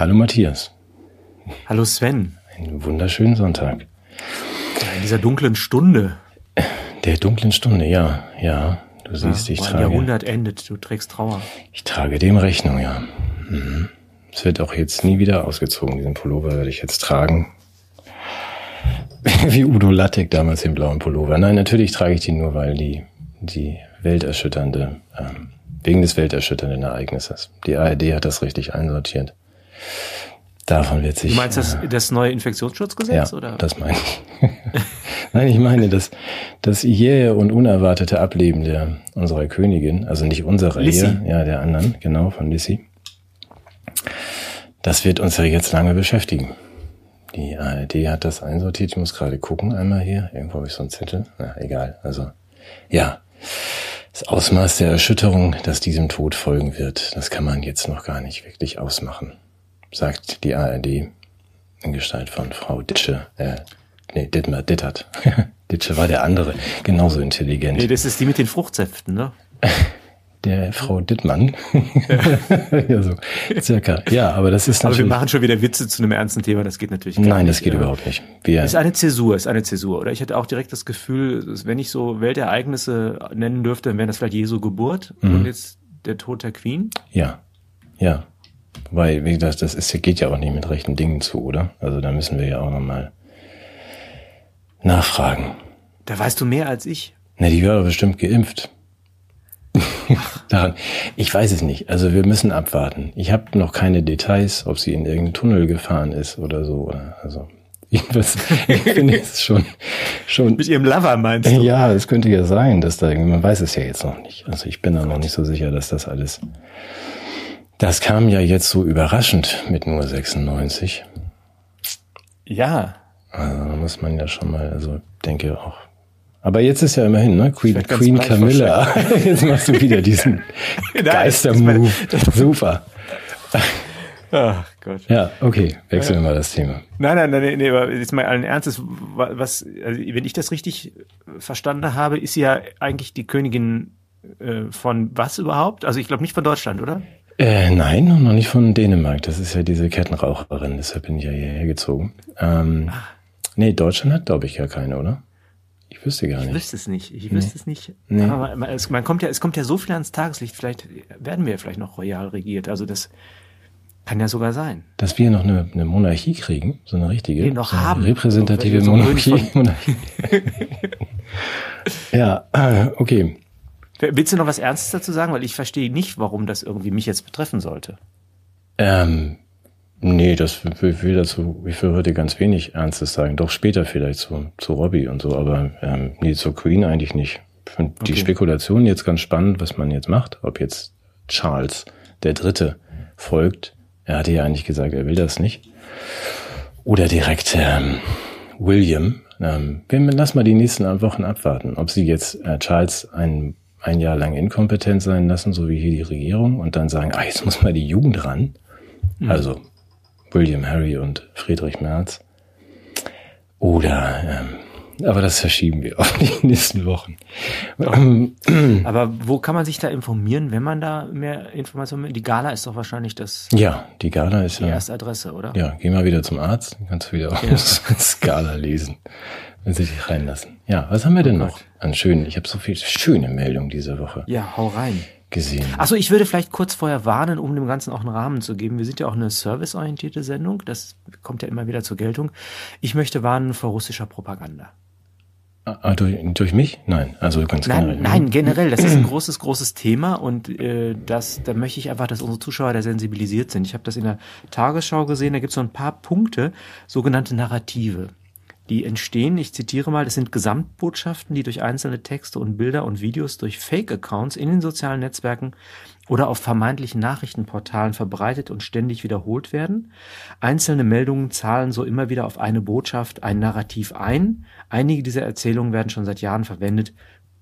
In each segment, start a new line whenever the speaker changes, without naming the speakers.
Hallo Matthias.
Hallo Sven.
Einen wunderschönen Sonntag.
In dieser dunklen Stunde.
Der dunklen Stunde, ja, ja. Du siehst,
ja,
ich
ein
trage.
Jahrhundert endet, du trägst Trauer.
Ich trage dem Rechnung, ja. Mhm. Es wird auch jetzt nie wieder ausgezogen. Diesen Pullover werde ich jetzt tragen. Wie Udo Lattek damals den blauen Pullover. Nein, natürlich trage ich den nur, weil die, die welterschütternde, ähm, wegen des welterschütternden Ereignisses. Die ARD hat das richtig einsortiert. Davon wird sich.
Du meinst das,
äh,
das neue Infektionsschutzgesetz?
ja,
oder?
das meine ich. Nein, ich meine das, das jähe und unerwartete Ableben der unserer Königin, also nicht unserer
Lissy.
hier, ja, der anderen, genau, von Lissy. Das wird uns ja jetzt lange beschäftigen. Die ARD hat das einsortiert. Ich muss gerade gucken, einmal hier. Irgendwo habe ich so einen Zettel. Na, egal. Also, ja. Das Ausmaß der Erschütterung, das diesem Tod folgen wird, das kann man jetzt noch gar nicht wirklich ausmachen, sagt die ARD in Gestalt von Frau Ditsche, äh, nee, Dittmar, Dittert. Ditsche war der andere, genauso intelligent.
Nee, das ist die mit den Fruchtsäften, ne?
Der Frau Dittmann. ja, so, circa. Ja, aber das ist
Aber wir
natürlich,
machen schon wieder Witze zu einem ernsten Thema, das geht natürlich gar
nein,
nicht.
das geht
ja.
überhaupt nicht. Wir,
Ist eine Zäsur, ist eine Zäsur. Oder ich hätte auch direkt das Gefühl, wenn ich so Weltereignisse nennen dürfte, dann wären das vielleicht Jesu Geburt
Mhm.
und jetzt der Tod der Queen.
Ja, ja. Weil, wie gesagt, das ist, geht ja auch nicht mit rechten Dingen zu, oder? Also da müssen wir ja auch nochmal nachfragen.
Da weißt du mehr als ich.
Na, die doch bestimmt geimpft. Daran, ich weiß es nicht. Also wir müssen abwarten. Ich habe noch keine Details, ob sie in irgendeinen Tunnel gefahren ist oder so. Also jedenfalls, ich finde es schon, schon
Mit ihrem Lover meinst du?
Ja, es könnte ja sein, dass da irgendwie, man weiß es ja jetzt noch nicht. Also ich bin da noch nicht so sicher, dass das alles. Das kam ja jetzt so überraschend mit nur 96.
Ja.
Also da muss man ja schon mal, also denke auch. Aber jetzt ist ja immerhin, ne? Queen, Queen Camilla. Jetzt machst du wieder diesen Geistermove. Super.
Ach Gott.
Ja, okay. Wechseln wir mal das Thema.
Nein, nein, nein, nee, aber jetzt mal allen Ernstes, wa- was, also wenn ich das richtig verstanden habe, ist sie ja eigentlich die Königin äh, von was überhaupt? Also ich glaube nicht von Deutschland, oder?
Äh, nein, noch nicht von Dänemark. Das ist ja diese Kettenraucherin, deshalb bin ich ja hierher gezogen. Ähm, nee, Deutschland hat, glaube ich, gar keine, oder? Ich wüsste gar
Ich
nicht.
wüsste es nicht. Ich wüsste es nicht.
Nee.
Aber man, es, man kommt ja, es kommt ja so viel ans Tageslicht. Vielleicht werden wir ja vielleicht noch royal regiert. Also das kann ja sogar sein.
Dass wir noch eine, eine Monarchie kriegen, so eine richtige,
Nee, noch
so eine
haben.
repräsentative
So-
Monarchie. Monarchie. ja, äh, okay.
Willst du noch was Ernstes dazu sagen? Weil ich verstehe nicht, warum das irgendwie mich jetzt betreffen sollte.
Ähm, nee, das will, will dazu, ich will heute ganz wenig Ernstes sagen. Doch später vielleicht zu, zu Robbie und so, aber ähm, nee, zur Queen eigentlich nicht. Ich finde die
Okay.
Spekulation jetzt ganz spannend, was man jetzt macht. Ob jetzt Charles der Dritte folgt. Er hatte ja eigentlich gesagt, er will das nicht. Oder direkt ähm, William. Ähm, wir lassen mal die nächsten Wochen abwarten, ob sie jetzt äh, Charles ein, ein Jahr lang inkompetent sein lassen, so wie hier die Regierung, und dann sagen, ah, jetzt muss mal die Jugend ran. Also William, Harry und Friedrich Merz. Oder, ähm, aber das verschieben wir auf die nächsten Wochen. Ähm,
Aber wo kann man sich da informieren, wenn man da mehr Informationen will? Die Gala ist doch wahrscheinlich das,
ja, die Gala ist
die
ja.
erste Adresse, oder?
Ja, geh mal wieder zum Arzt, dann kannst du wieder auf Skala lesen, wenn sie dich reinlassen. Ja, was haben wir denn noch an schönen? Ich habe so viele schöne Meldungen diese Woche
Ja, hau rein.
gesehen.
Achso, ich würde vielleicht kurz vorher warnen, um dem Ganzen auch einen Rahmen zu geben. Wir sind ja auch eine serviceorientierte Sendung. Das kommt ja immer wieder zur Geltung. Ich möchte warnen vor russischer Propaganda.
Ah, durch, durch mich? Nein, also ganz
Nein,
generell.
nein, generell, das ist ein großes, großes Thema und äh, das, da möchte ich einfach, dass unsere Zuschauer da sensibilisiert sind. Ich habe das in der Tagesschau gesehen, da gibt es so ein paar Punkte, sogenannte Narrative. Die entstehen, ich zitiere mal, das sind Gesamtbotschaften, die durch einzelne Texte und Bilder und Videos durch Fake-Accounts in den sozialen Netzwerken oder auf vermeintlichen Nachrichtenportalen verbreitet und ständig wiederholt werden. Einzelne Meldungen zahlen so immer wieder auf eine Botschaft, ein Narrativ ein. Einige dieser Erzählungen werden schon seit Jahren verwendet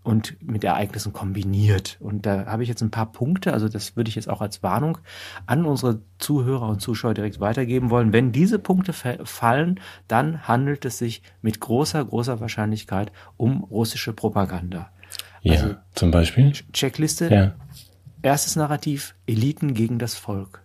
und mit Ereignissen kombiniert. Und da habe ich jetzt ein paar Punkte, also das würde ich jetzt auch als Warnung an unsere Zuhörer und Zuschauer direkt weitergeben wollen. Wenn diese Punkte fa- fallen, dann handelt es sich mit großer, großer Wahrscheinlichkeit um russische Propaganda.
Ja,
also-
zum Beispiel.
Checkliste.
Ja.
Erstes Narrativ, Eliten gegen das Volk.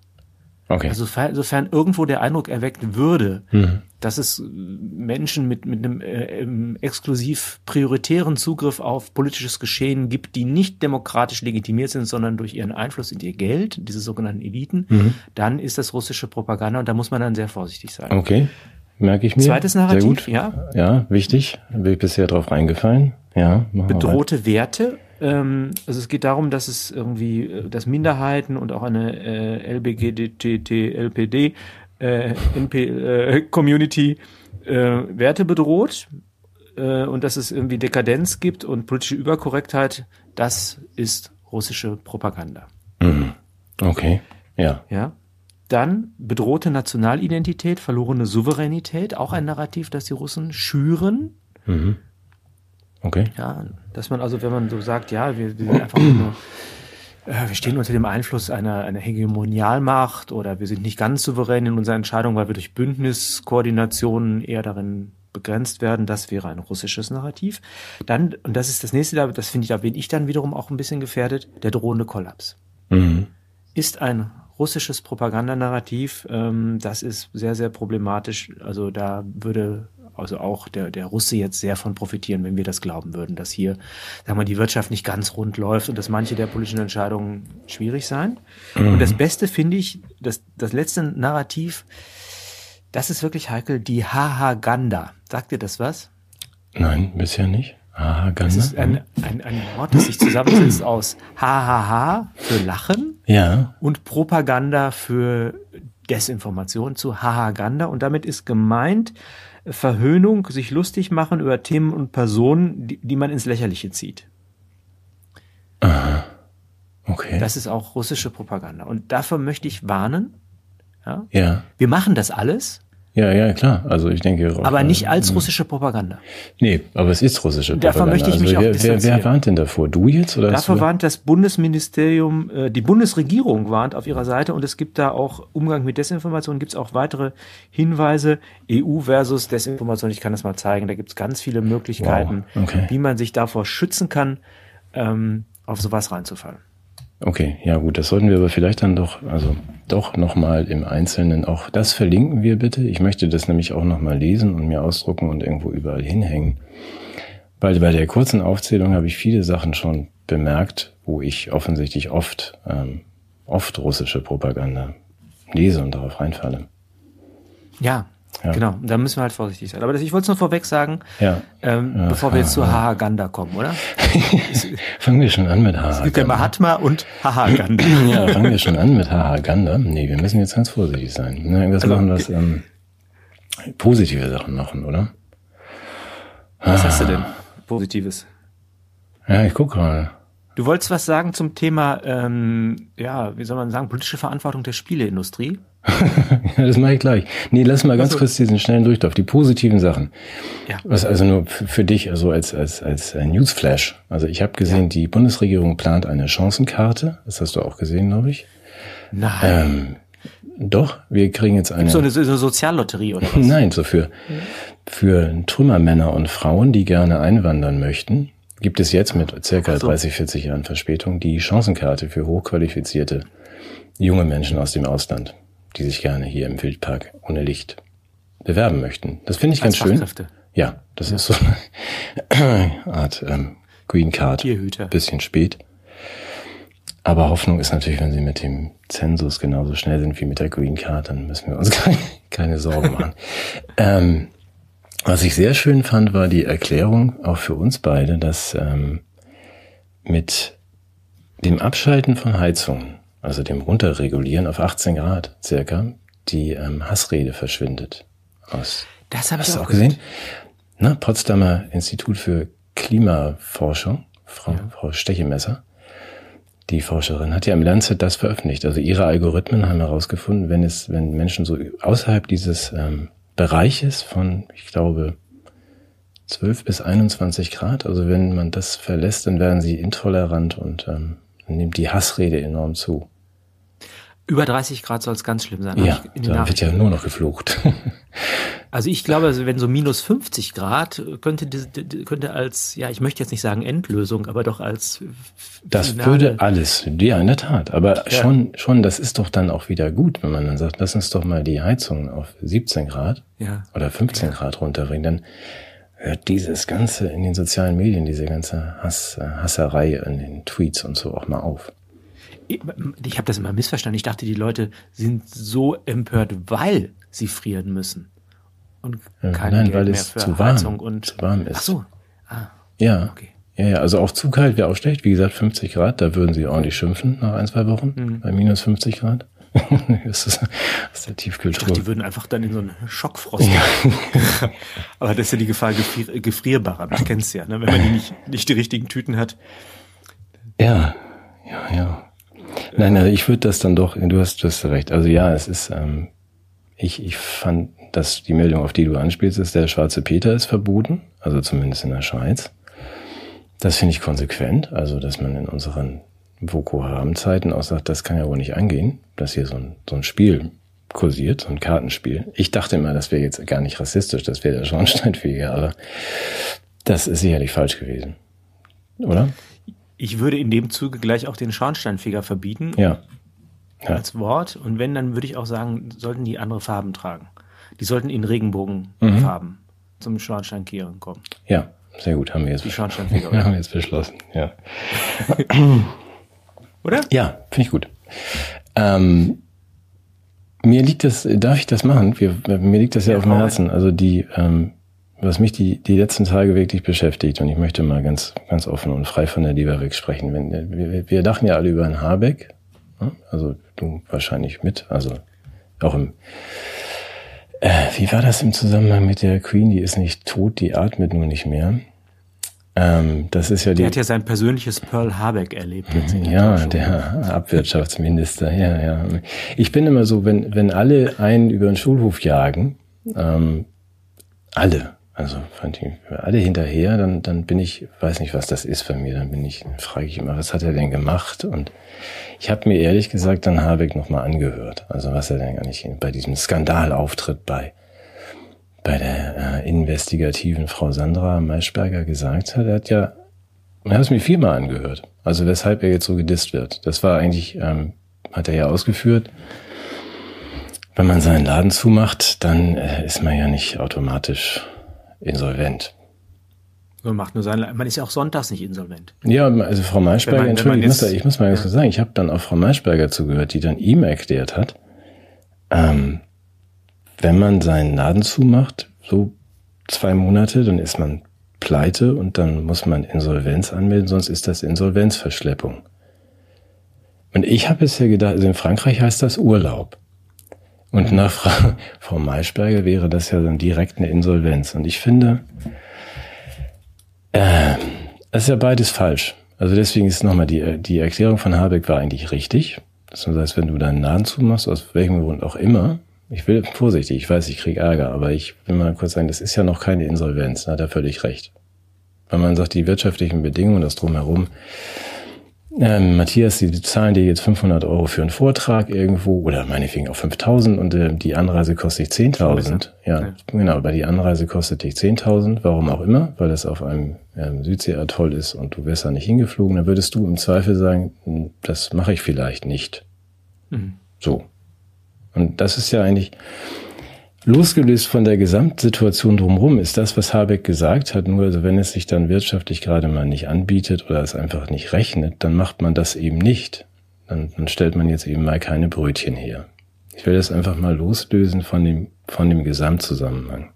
Okay.
Also sofern, sofern irgendwo der Eindruck erweckt würde,
Mhm.
Dass es Menschen mit, mit einem äh, ähm, exklusiv prioritären Zugriff auf politisches Geschehen gibt, die nicht demokratisch legitimiert sind, sondern durch ihren Einfluss in ihr Geld, diese sogenannten Eliten,
Mhm.
dann ist das russische Propaganda und da muss man dann sehr vorsichtig sein.
Okay. Merke ich mir.
Zweites
Sehr
Narrativ,
gut.
ja.
Ja, wichtig. Bin ich bisher drauf reingefallen. Ja,
bedrohte Werte. Ähm, also es geht darum, dass es irgendwie, äh, dass Minderheiten und auch eine äh, LBGDTT, LPD, äh, NP, äh, Community äh, Werte bedroht äh, und dass es irgendwie Dekadenz gibt und politische Überkorrektheit. Das ist russische Propaganda.
Mhm. Okay. Ja.
Ja. Dann bedrohte Nationalidentität, verlorene Souveränität, auch ein Narrativ, das die Russen schüren.
Mhm. Okay.
Ja, dass man also, wenn man so sagt, ja, wir, wir sind einfach nur, wir stehen unter dem Einfluss einer, einer Hegemonialmacht oder wir sind nicht ganz souverän in unserer Entscheidung, weil wir durch Bündniskoordinationen eher darin begrenzt werden, das wäre ein russisches Narrativ. Dann, und das ist das nächste, da- das finde ich, da bin ich dann wiederum auch ein bisschen gefährdet, der drohende Kollaps.
Mhm.
Ist ein russisches Propagandanarrativ, ähm, das ist sehr, sehr problematisch. Also da würde also auch der, der Russe jetzt sehr von profitieren, wenn wir das glauben würden, dass hier, sagen wir, die Wirtschaft nicht ganz rund läuft und dass manche der politischen Entscheidungen schwierig seien. Und das Beste finde ich, das, das letzte Narrativ, das ist wirklich heikel, die Hahaganda. Sagt dir das was?
Nein, bisher nicht. Ah,
Das
ganz.
ist ein, ein, ein Wort, das sich zusammensetzt aus Hahaha für Lachen
Ja.
und Propaganda für Desinformation zu Hahaganda. Und damit ist gemeint Verhöhnung, sich lustig machen über Themen und Personen, die, die man ins Lächerliche zieht.
Okay.
Das ist auch russische Propaganda. Und dafür möchte ich warnen. Ja?
ja.
Wir machen das alles,
Ja, ja, klar. Also ich denke.
aber
äh,
nicht als russische Propaganda.
Nee, aber es ist russische Propaganda.
Davon möchte ich mich
also,
auch
wer, wer, warnt denn davor? Du jetzt oder du?
warnt das Bundesministerium, äh, die Bundesregierung warnt auf ihrer Seite und es gibt da auch Umgang mit Desinformation, gibt es auch weitere Hinweise, EU versus Desinformation, ich kann das mal zeigen, da gibt es ganz viele Möglichkeiten,
Wow, okay.
wie man sich davor schützen kann, ähm, auf sowas reinzufallen.
Okay, ja gut, das sollten wir aber vielleicht dann doch, also doch nochmal im Einzelnen auch das verlinken wir bitte. Ich möchte das nämlich auch nochmal lesen und mir ausdrucken und irgendwo überall hinhängen. Weil bei der kurzen Aufzählung habe ich viele Sachen schon bemerkt, wo ich offensichtlich oft, ähm, oft russische Propaganda lese und darauf reinfalle.
Ja,
Ja.
genau, da müssen wir halt vorsichtig sein. Aber das, ich wollte es nur vorweg sagen,
Ja.
ähm,
Ja,
bevor wir jetzt zu
ja.
Hahaganda kommen, oder?
Fangen wir schon an mit
Es gibt ja
Haha.
Mahatma und Hahaganda.
Ja, fangen wir schon an mit Haha Ganda. Nee, wir müssen jetzt ganz vorsichtig sein. Ne, irgendwas
Also,
machen, was ähm, positive Sachen machen, oder?
Was hast du denn Positives?
Ja, ich guck gerade.
Du wolltest was sagen zum Thema, ähm, ja, wie soll man sagen, politische Verantwortung der Spieleindustrie?
Ja, das mache ich gleich. Nee, lass mal ganz
Ach so.
kurz diesen schnellen Durchlauf. Die positiven Sachen.
Ja.
Was also nur für dich, also als, als, als äh, Newsflash. Also ich habe gesehen, die Bundesregierung plant eine Chancenkarte. Das hast du auch gesehen, glaube ich.
Nein.
Ähm, doch, wir kriegen jetzt eine.
so, eine, so eine Soziallotterie oder was?
Nein, so für, für Trümmermänner und Frauen, die gerne einwandern möchten, gibt es jetzt mit circa
so.
30, 40 Jahren Verspätung die Chancenkarte für hochqualifizierte junge Menschen aus dem Ausland, die sich gerne hier im Wildpark ohne Licht bewerben möchten. Das finde ich
Als
ganz schön.
Fachkräfte.
Ja, das ist so eine Art ähm, Green Card.
Tierhüter.
Bisschen spät. Aber Hoffnung ist natürlich, wenn sie mit dem Zensus genauso schnell sind wie mit der Green Card, dann müssen wir uns keine, keine Sorgen machen. ähm, was ich sehr schön fand, war die Erklärung, auch für uns beide, dass ähm, mit dem Abschalten von Heizungen, also dem Runterregulieren auf 18 Grad circa, die ähm, Hassrede verschwindet. Aus
Das habe ich
Hast du
auch
auch gesehen? Na, Potsdamer Institut für Klimaforschung, Frau, Frau Stechemesser, die Forscherin, hat ja im Lancet das veröffentlicht. Also ihre Algorithmen haben herausgefunden, wenn es, wenn Menschen so außerhalb dieses ähm, Bereiches von, ich glaube, 12 bis 21 Grad, also wenn man das verlässt, dann werden sie intolerant und ähm, nimmt die Hassrede enorm zu.
Über 30 Grad soll es ganz schlimm sein.
Ja, da wird ja nur noch geflucht.
Also ich glaube, also wenn so minus 50 Grad könnte, könnte als, ja, ich möchte jetzt nicht sagen Endlösung, aber doch als
Das Finale. würde alles, ja, in der Tat. Aber ja. schon, schon, das ist doch dann auch wieder gut, wenn man dann sagt, lass uns doch mal die Heizung auf 17 Grad ja. oder 15 ja. Grad runterbringen. Dann hört dieses Ganze in den sozialen Medien, diese ganze Hass, Hasserei in den Tweets und so auch mal auf.
Ich, habe das immer missverstanden. Ich dachte, die Leute sind so empört, weil sie frieren müssen
und kein Nein, Geld weil es zu warm, und zu warm ist. Ach so. Ah, ja. Okay. Ja, ja, also auch zu kalt wäre auch schlecht. Wie gesagt, 50 Grad, da würden sie ordentlich schimpfen nach ein, zwei Wochen mhm. bei minus 50 Grad. das, ist, das ist der Tiefkühltruhe.
Dachte, die würden einfach dann in so einen Schockfrost. Ja. Aber das ist ja die Gefahr gefrier gefrierbarer. Du kennst ja, ne? wenn man die nicht, nicht die richtigen Tüten hat.
Ja, ja, ja. Nein, also ich würde das dann doch, du hast, du hast recht. Also ja, es ist, ähm, ich, ich fand dass die Meldung, auf die du anspielst, ist, der schwarze Peter ist verboten, also zumindest in der Schweiz. Das finde ich konsequent, also dass man in unseren Boko Haram-Zeiten auch sagt, das kann ja wohl nicht angehen, dass hier so ein, so ein Spiel kursiert, so ein Kartenspiel. Ich dachte immer, das wäre jetzt gar nicht rassistisch, das wäre der Schornsteinfeger, aber das ist sicherlich falsch gewesen. Oder?
Ich würde in dem Zuge gleich auch den Schornsteinfeger verbieten.
Ja.
ja. Als Wort. Und wenn, dann würde ich auch sagen, sollten die andere Farben tragen. Die sollten in Regenbogenfarben mhm. zum Schornsteinkehren kommen.
Ja, sehr gut, haben wir jetzt.
Die Schornsteinfeger.
haben wir jetzt beschlossen, ja.
oder?
Ja, finde ich gut. Ähm, mir liegt das, darf ich das machen? Wir, mir liegt das ja, ja auf dem Herzen. Also die, ähm, was mich die, die letzten Tage wirklich beschäftigt, und ich möchte mal ganz, ganz offen und frei von der Lieber weg sprechen. Wenn, wir, wir dachten ja alle über einen Habeck, ne? also du wahrscheinlich mit, also auch im äh, wie war das im Zusammenhang mit der Queen? Die ist nicht tot, die atmet nur nicht mehr. Ähm, das ist ja die.
Der hat ja sein persönliches Pearl Habeck erlebt.
Jetzt ja, der Abwirtschaftsminister. ja, ja. Ich bin immer so, wenn wenn alle einen über den Schulhof jagen, ähm, alle, also fand ich, alle hinterher, dann dann bin ich, weiß nicht, was das ist für mir. Dann bin ich, frage ich immer, was hat er denn gemacht? Und ich habe mir ehrlich gesagt dann Habeck nochmal angehört. Also was er denn eigentlich bei diesem Skandalauftritt bei bei der äh, investigativen Frau Sandra Maischberger gesagt hat. Er hat ja, er hat es mir viermal angehört. Also weshalb er jetzt so gedisst wird. Das war eigentlich, ähm, hat er ja ausgeführt. Wenn man seinen Laden zumacht, dann äh, ist man ja nicht automatisch insolvent.
Man macht nur sein, man ist ja auch sonntags nicht insolvent.
Ja, also Frau Maischberger, Entschuldigung, ich muss, ich muss mal ganz ja. sagen, ich habe dann auch Frau Maischberger zugehört, die dann ihm erklärt hat, ähm, wenn man seinen Laden zumacht, so zwei Monate, dann ist man pleite und dann muss man Insolvenz anmelden, sonst ist das Insolvenzverschleppung. Und ich habe bisher gedacht, also in Frankreich heißt das Urlaub. Und nach Frau, Frau Maischberger wäre das ja dann direkt eine Insolvenz. Und ich finde, äh, das ist ja beides falsch. Also deswegen ist nochmal die, die Erklärung von Habeck war eigentlich richtig. Das heißt, wenn du deinen Laden zumachst, aus welchem Grund auch immer, ich will vorsichtig, ich weiß, ich krieg Ärger, aber ich will mal kurz sagen, das ist ja noch keine Insolvenz, da hat er völlig recht. Wenn man sagt, die wirtschaftlichen Bedingungen, das drumherum, ähm, Matthias, die zahlen dir jetzt 500 Euro für einen Vortrag irgendwo oder meinetwegen auch 5000 und äh, die Anreise kostet dich 10.000. Ja, ja, genau, aber die Anreise kostet dich 10.000, warum auch immer, weil das auf einem ähm, Südsee-Atoll ist und du wärst da nicht hingeflogen, dann würdest du im Zweifel sagen, hm, das mache ich vielleicht nicht. Mhm. So. Und das ist ja eigentlich, Losgelöst von der Gesamtsituation drumherum ist das, was Habeck gesagt hat, nur also wenn es sich dann wirtschaftlich gerade mal nicht anbietet oder es einfach nicht rechnet, dann macht man das eben nicht. Dann, dann stellt man jetzt eben mal keine Brötchen her. Ich will das einfach mal loslösen von dem, von dem Gesamtzusammenhang.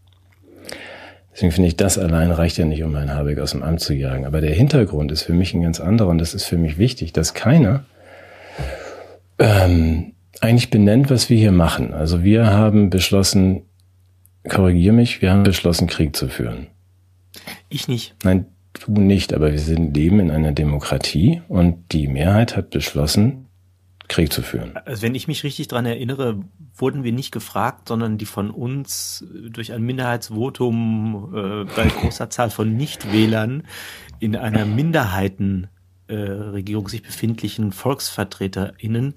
Deswegen finde ich, das allein reicht ja nicht, um Herrn Habeck aus dem Amt zu jagen. Aber der Hintergrund ist für mich ein ganz anderer und das ist für mich wichtig, dass keiner ähm, eigentlich benennt, was wir hier machen. Also wir haben beschlossen, korrigier mich, wir haben beschlossen, Krieg zu führen.
Ich nicht.
Nein, du nicht, aber wir sind, leben in einer Demokratie und die Mehrheit hat beschlossen, Krieg zu führen.
Also wenn ich mich richtig dran erinnere, wurden wir nicht gefragt, sondern die von uns durch ein Minderheitsvotum äh, bei großer Zahl von Nichtwählern in einer Minderheitenregierung äh, sich befindlichen VolksvertreterInnen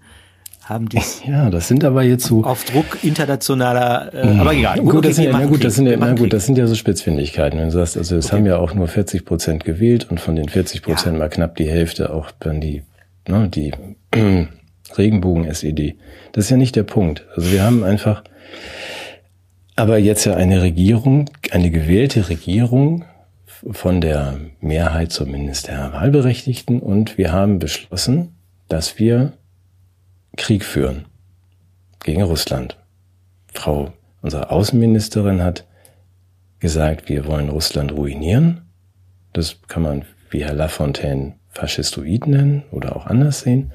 haben dies.
Ja, das sind aber jetzt so.
Auf Druck internationaler, äh, aber egal.
Gut, gut, das sind ja, na gut, das sind ja, na gut, das sind ja so Spitzfindigkeiten. Wenn du sagst, also es okay. haben ja auch nur 40 Prozent gewählt und von den 40 Prozent ja. mal knapp die Hälfte auch dann die, ne, die Regenbogen-SED. Das ist ja nicht der Punkt. Also wir haben einfach, aber jetzt ja eine Regierung, eine gewählte Regierung von der Mehrheit zumindest der Wahlberechtigten und wir haben beschlossen, dass wir Krieg führen gegen Russland. Frau, unsere Außenministerin hat gesagt, wir wollen Russland ruinieren. Das kann man wie Herr Lafontaine faschistoid nennen oder auch anders sehen.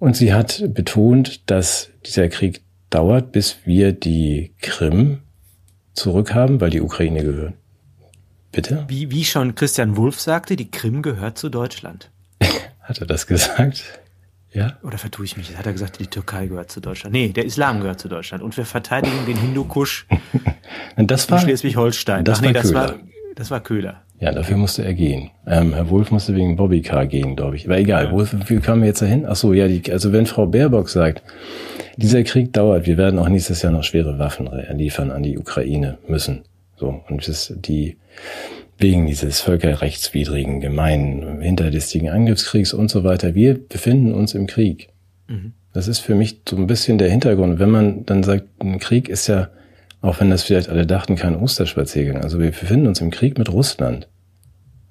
Und sie hat betont, dass dieser Krieg dauert, bis wir die Krim zurückhaben, weil die Ukraine gehört. Bitte?
Wie, wie schon Christian Wulff sagte, die Krim gehört zu Deutschland.
hat er das gesagt?
Ja? Oder vertue ich mich? Hat er gesagt, die Türkei gehört zu Deutschland? Nee, der Islam gehört zu Deutschland. Und wir verteidigen den Hindukusch
das war,
Schleswig-Holstein.
Das, nee, war
das war das war Köhler.
Ja, dafür musste er gehen. Ähm, Herr Wolf musste wegen Bobbycar gehen, glaube ich. Aber egal, ja. wo, wie kamen wir jetzt dahin? Ach so, ja, die, also wenn Frau Baerbock sagt, dieser Krieg dauert, wir werden auch nächstes Jahr noch schwere Waffen liefern an die Ukraine müssen. So, und das, die, wegen dieses völkerrechtswidrigen, gemeinen, hinterlistigen Angriffskriegs und so weiter. Wir befinden uns im Krieg. Mhm. Das ist für mich so ein bisschen der Hintergrund. Wenn man dann sagt, ein Krieg ist ja auch wenn das vielleicht alle dachten, kein Osterspaziergang. Also wir befinden uns im Krieg mit Russland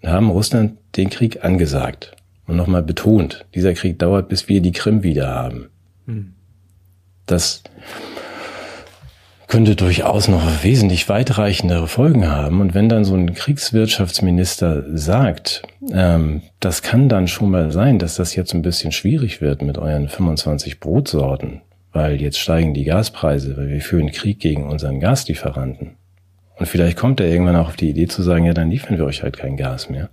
und haben Russland den Krieg angesagt und nochmal betont, dieser Krieg dauert, bis wir die Krim wieder haben. Hm. Das könnte durchaus noch wesentlich weitreichendere Folgen haben. Und wenn dann so ein Kriegswirtschaftsminister sagt, ähm, das kann dann schon mal sein, dass das jetzt ein bisschen schwierig wird mit euren 25 Brotsorten, weil jetzt steigen die Gaspreise, weil wir führen Krieg gegen unseren Gaslieferanten. Und vielleicht kommt er irgendwann auch auf die Idee zu sagen, ja, dann liefern wir euch halt kein Gas mehr.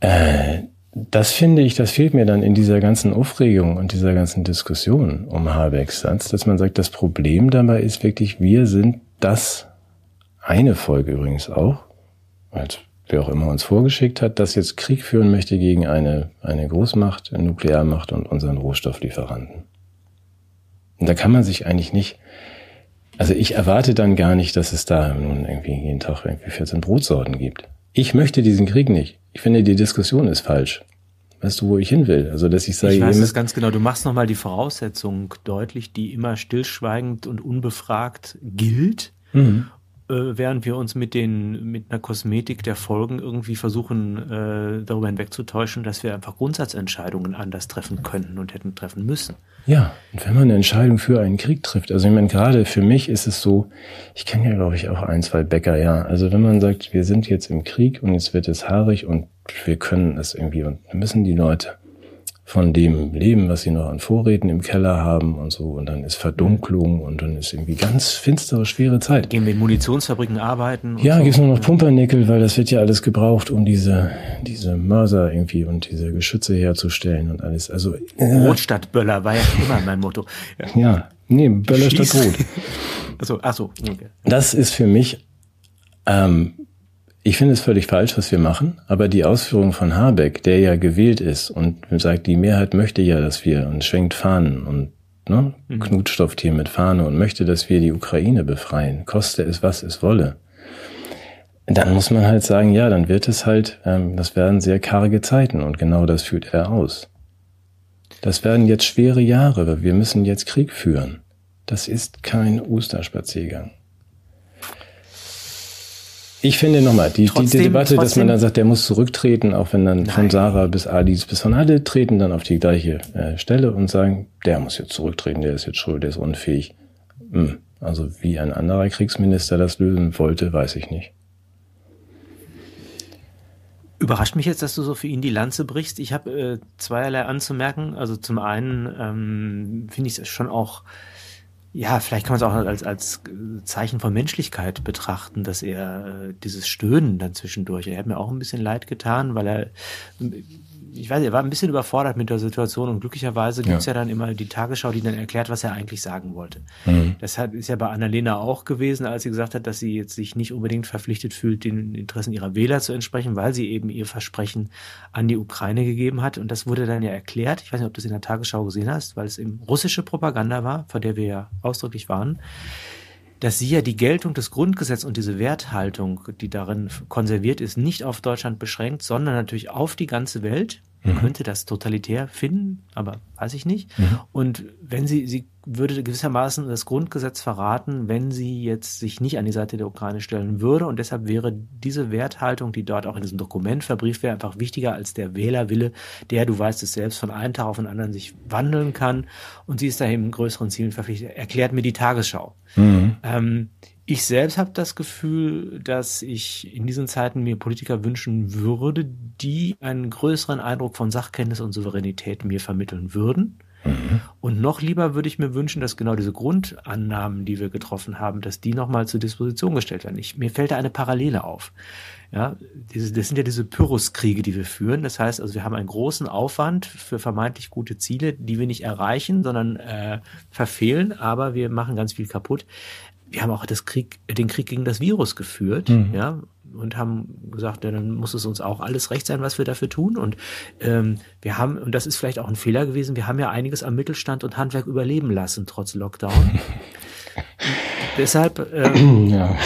Äh, das finde ich, das fehlt mir dann in dieser ganzen Aufregung und dieser ganzen Diskussion um Habecks Satz, dass man sagt, das Problem dabei ist wirklich, wir sind das eine Folge übrigens auch, als wer auch immer uns vorgeschickt hat, das jetzt Krieg führen möchte gegen eine, eine Großmacht, eine Nuklearmacht und unseren Rohstofflieferanten. Und da kann man sich eigentlich nicht, also ich erwarte dann gar nicht, dass es da nun irgendwie jeden Tag irgendwie 14 Brotsorten gibt. Ich möchte diesen Krieg nicht. Ich finde, die Diskussion ist falsch. Weißt du, wo ich hin will? Also, dass ich sage,
ich weiß es ganz genau. Du machst nochmal die Voraussetzung deutlich, die immer stillschweigend und unbefragt gilt. Mhm. Äh, während wir uns mit den mit einer Kosmetik der Folgen irgendwie versuchen äh, darüber hinwegzutäuschen, dass wir einfach Grundsatzentscheidungen anders treffen könnten und hätten treffen müssen.
Ja, und wenn man eine Entscheidung für einen Krieg trifft, also ich meine, gerade für mich ist es so, ich kenne ja, glaube ich, auch ein, zwei Bäcker, ja. Also wenn man sagt, wir sind jetzt im Krieg und jetzt wird es haarig und wir können es irgendwie und müssen die Leute von dem leben, was sie noch an Vorräten im Keller haben und so. Und dann ist Verdunklung und dann ist irgendwie ganz finstere, schwere Zeit.
Gehen wir in Munitionsfabriken arbeiten?
Ja, so. gibt's nur noch Pumpernickel, weil das wird ja alles gebraucht, um diese, diese Mörser irgendwie und diese Geschütze herzustellen und alles. Also,
äh, Rot statt Böller war ja immer mein Motto.
Ja, ja nee, Böller Schieß. statt Rot.
Achso, ach so.
Okay. Das ist für mich ähm, ich finde es völlig falsch, was wir machen, aber die Ausführung von Habeck, der ja gewählt ist und sagt, die Mehrheit möchte ja, dass wir und schwenkt Fahnen und ne, mhm. Knutstofft mit Fahne und möchte, dass wir die Ukraine befreien, koste es, was es wolle. Dann muss man halt sagen, ja, dann wird es halt, ähm, das werden sehr karge Zeiten und genau das führt er aus. Das werden jetzt schwere Jahre, weil wir müssen jetzt Krieg führen. Das ist kein Osterspaziergang. Ich finde nochmal, die, trotzdem, die, Debatte, trotzdem, dass man dann sagt, der muss zurücktreten, auch wenn dann Nein. von Sarah bis Alice bis von alle treten dann auf die gleiche äh, Stelle und sagen, der muss jetzt zurücktreten, der ist jetzt schuld, der ist unfähig. Hm. Also wie ein anderer Kriegsminister das lösen wollte, weiß ich nicht.
Überrascht mich jetzt, dass du so für ihn die Lanze brichst. Ich habe äh, zweierlei anzumerken. Also zum einen ähm, finde ich es schon auch ja, vielleicht kann man es auch als, als Zeichen von Menschlichkeit betrachten, dass er äh, dieses Stöhnen dann zwischendurch, er hat mir auch ein bisschen leid getan, weil er ich weiß, er war ein bisschen überfordert mit der Situation und glücklicherweise gibt's ja. ja dann immer die Tagesschau, die dann erklärt, was er eigentlich sagen wollte. Mhm. Das hat, ist ja bei Annalena auch gewesen, als sie gesagt hat, dass sie jetzt sich nicht unbedingt verpflichtet fühlt, den Interessen ihrer Wähler zu entsprechen, weil sie eben ihr Versprechen an die Ukraine gegeben hat. Und das wurde dann ja erklärt. Ich weiß nicht, ob du es in der Tagesschau gesehen hast, weil es eben russische Propaganda war, vor der wir ja ausdrücklich waren dass sie ja die Geltung des Grundgesetzes und diese Werthaltung, die darin konserviert ist, nicht auf Deutschland beschränkt, sondern natürlich auf die ganze Welt. Man mhm. könnte das totalitär finden, aber weiß ich nicht. Mhm. Und wenn sie, sie würde gewissermaßen das Grundgesetz verraten, wenn sie jetzt sich nicht an die Seite der Ukraine stellen würde. Und deshalb wäre diese Werthaltung, die dort auch in diesem Dokument verbrieft wäre, einfach wichtiger als der Wählerwille, der, du weißt es selbst, von einem Tag auf den anderen sich wandeln kann. Und sie ist da eben größeren Zielen verpflichtet. Erklärt mir die Tagesschau. Mhm. Ähm, ich selbst habe das Gefühl, dass ich in diesen Zeiten mir Politiker wünschen würde, die einen größeren Eindruck von Sachkenntnis und Souveränität mir vermitteln würden. Mhm. Und noch lieber würde ich mir wünschen, dass genau diese Grundannahmen, die wir getroffen haben, dass die nochmal zur Disposition gestellt werden. Ich, mir fällt da eine Parallele auf. Ja, diese, das sind ja diese Pyrrhuskriege, die wir führen. Das heißt, also wir haben einen großen Aufwand für vermeintlich gute Ziele, die wir nicht erreichen, sondern äh, verfehlen, aber wir machen ganz viel kaputt wir haben auch das Krieg, den Krieg gegen das Virus geführt, mhm. ja, und haben gesagt, ja, dann muss es uns auch alles recht sein, was wir dafür tun. Und ähm, wir haben, und das ist vielleicht auch ein Fehler gewesen, wir haben ja einiges am Mittelstand und Handwerk überleben lassen, trotz Lockdown. Deshalb ähm, ja.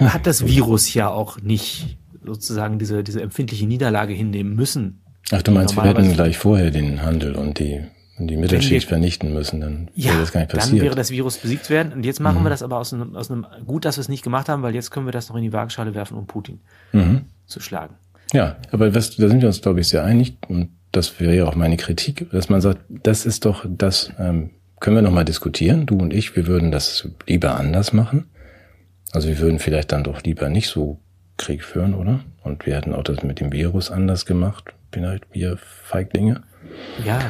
hat das Virus ja auch nicht sozusagen diese, diese empfindliche Niederlage hinnehmen müssen.
Ach, du meinst, wir hätten gleich vorher den Handel und die und die Mittelschicht wir, vernichten müssen, dann ja, wäre das gar nicht passiert.
Dann wäre das Virus besiegt werden. Und jetzt machen mhm. wir das aber aus einem, aus einem, gut, dass wir es nicht gemacht haben, weil jetzt können wir das noch in die Waagschale werfen, um Putin mhm. zu schlagen.
Ja, aber was, da sind wir uns, glaube ich, sehr einig. Und das wäre ja auch meine Kritik, dass man sagt, das ist doch, das ähm, können wir nochmal diskutieren, du und ich, wir würden das lieber anders machen. Also wir würden vielleicht dann doch lieber nicht so Krieg führen, oder? Und wir hätten auch das mit dem Virus anders gemacht, vielleicht wir Feiglinge.
Ja.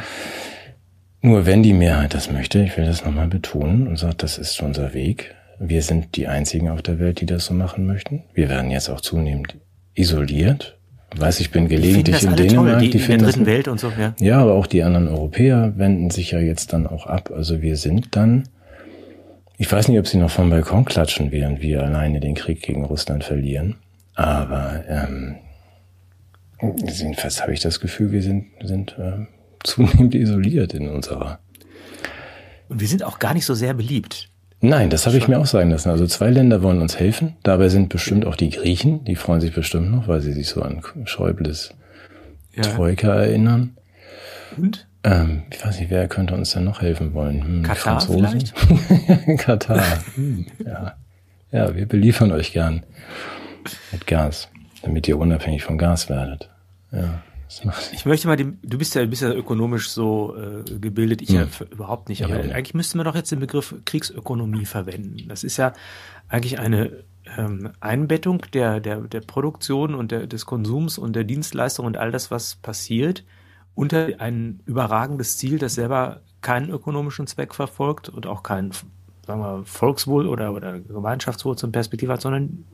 Nur wenn die Mehrheit das möchte, ich will das nochmal betonen und sagt, das ist unser Weg. Wir sind die einzigen auf der Welt, die das so machen möchten. Wir werden jetzt auch zunehmend isoliert. Weiß ich bin gelegentlich in Dänemark,
die, die in der dritten Welt und so, ja.
Ja, aber auch die anderen Europäer wenden sich ja jetzt dann auch ab. Also wir sind dann, ich weiß nicht, ob sie noch vom Balkon klatschen, während wir alleine den Krieg gegen Russland verlieren. Aber ähm, jedenfalls habe ich das Gefühl, wir sind, sind äh, zunehmend isoliert in unserer.
Und wir sind auch gar nicht so sehr beliebt.
Nein, das habe ich mir auch sagen lassen. Also zwei Länder wollen uns helfen. Dabei sind bestimmt auch die Griechen, die freuen sich bestimmt noch, weil sie sich so an Schäubles ja. Troika erinnern.
Und?
Ähm, ich weiß nicht, wer könnte uns denn noch helfen wollen?
Hm, Katar Franzosen?
vielleicht? Katar. Hm, ja. ja, wir beliefern euch gern mit Gas, damit ihr unabhängig vom Gas werdet. Ja.
Ich möchte mal, die, du bist ja, bist ja ökonomisch so äh, gebildet, ich ja überhaupt nicht. Aber ja, eigentlich müsste man doch jetzt den Begriff Kriegsökonomie verwenden. Das ist ja eigentlich eine ähm, Einbettung der, der, der Produktion und der, des Konsums und der Dienstleistung und all das, was passiert, unter ein überragendes Ziel, das selber keinen ökonomischen Zweck verfolgt und auch kein, sagen wir, Volkswohl oder, oder Gemeinschaftswohl zum Perspektiv hat, sondern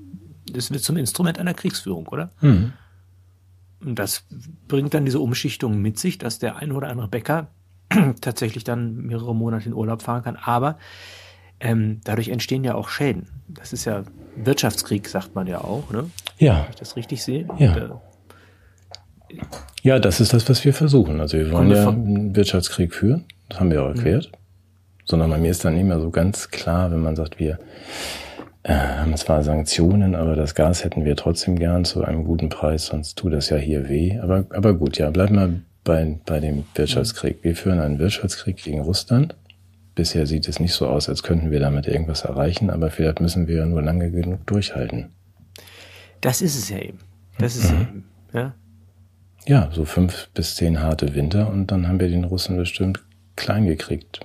es wird zum Instrument einer Kriegsführung, oder? Mhm. Und das bringt dann diese Umschichtung mit sich, dass der ein oder andere Bäcker tatsächlich dann mehrere Monate in Urlaub fahren kann. Aber ähm, dadurch entstehen ja auch Schäden. Das ist ja Wirtschaftskrieg, sagt man ja auch, ne?
Ja.
Wenn ich das richtig sehe.
Ja. Und, äh, ja, das ist das, was wir versuchen. Also wir wollen ja einen Wirtschaftskrieg führen. Das haben wir auch erklärt. Mhm. Sondern bei mir ist dann immer so ganz klar, wenn man sagt, wir haben zwar Sanktionen, aber das Gas hätten wir trotzdem gern zu einem guten Preis, sonst tut das ja hier weh. Aber, aber gut, ja, bleiben wir bei, bei dem Wirtschaftskrieg. Wir führen einen Wirtschaftskrieg gegen Russland. Bisher sieht es nicht so aus, als könnten wir damit irgendwas erreichen, aber vielleicht müssen wir ja nur lange genug durchhalten.
Das ist es ja eben. Das ist mhm. eben, ja.
Ja, so fünf bis zehn harte Winter und dann haben wir den Russen bestimmt klein gekriegt.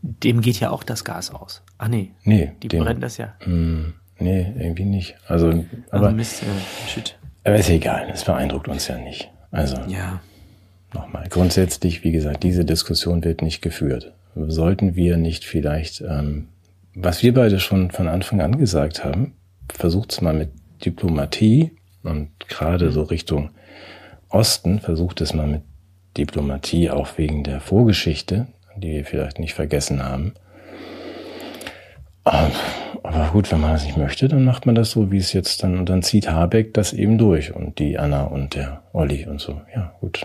Dem geht ja auch das Gas aus. Ah nee.
Nee.
Die dem, brennen das ja. Mh,
hm, nee, irgendwie nicht. Also, aber,
also Mist, äh, shit.
aber ist egal, es beeindruckt uns ja nicht. Also
ja.
nochmal. Grundsätzlich, wie gesagt, diese Diskussion wird nicht geführt, sollten wir nicht vielleicht, ähm, was wir beide schon von Anfang an gesagt haben, versucht's mal mit Diplomatie und gerade so Richtung Osten, versucht es mal mit Diplomatie, auch wegen der Vorgeschichte, die wir vielleicht nicht vergessen haben. Ähm, aber gut, wenn man das nicht möchte, dann macht man das so, wie es jetzt dann, und dann zieht Habeck das eben durch und die Anna und der Olli und so. Ja, gut.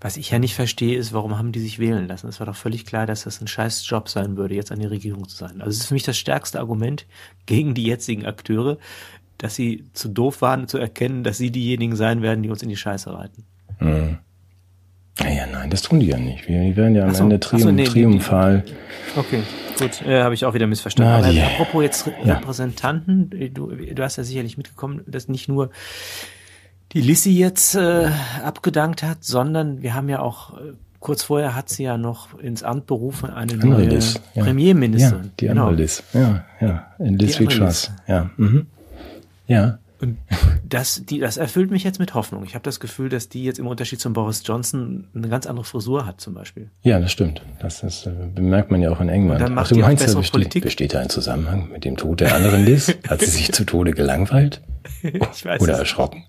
Was ich ja nicht verstehe, ist, warum haben die sich wählen lassen? Es war doch völlig klar, dass das ein scheiß Job sein würde, jetzt an die Regierung zu sein. Also es ist für mich das stärkste Argument gegen die jetzigen Akteure, dass sie zu doof waren, zu erkennen, dass sie diejenigen sein werden, die uns in die Scheiße reiten.
Hm. Naja, nein, das tun die ja nicht. Wir werden ja am
so,
Ende trium
so, nee,
triumphal.
Okay, gut, äh, habe ich auch wieder missverstanden.
Na, die-
apropos jetzt Re
ja.
Repräsentanten, du, du hast ja sicherlich mitgekommen, dass nicht nur die Lissy jetzt äh, abgedankt hat, sondern wir haben ja auch äh, kurz vorher hat sie ja noch ins Amt berufen eine
Andere
neue
Liz, ja.
Premierministerin.
Ja, die andere Liz. Ja, ja. In
Die andere
Truss. Ja. Mhm. Ja.
Und das, die, das erfüllt mich jetzt mit Hoffnung. Ich habe das Gefühl, dass die jetzt im Unterschied zum Boris Johnson eine ganz andere Frisur hat, zum Beispiel.
Ja, das stimmt. Das ist, äh, bemerkt man ja auch in England.
Und dann macht
Ach, du meinst, da besteht,
Politik.
besteht da ein Zusammenhang mit dem Tod der anderen Liz? Hat sie sich zu Tode gelangweilt?
Ich weiß
Oder erschrocken?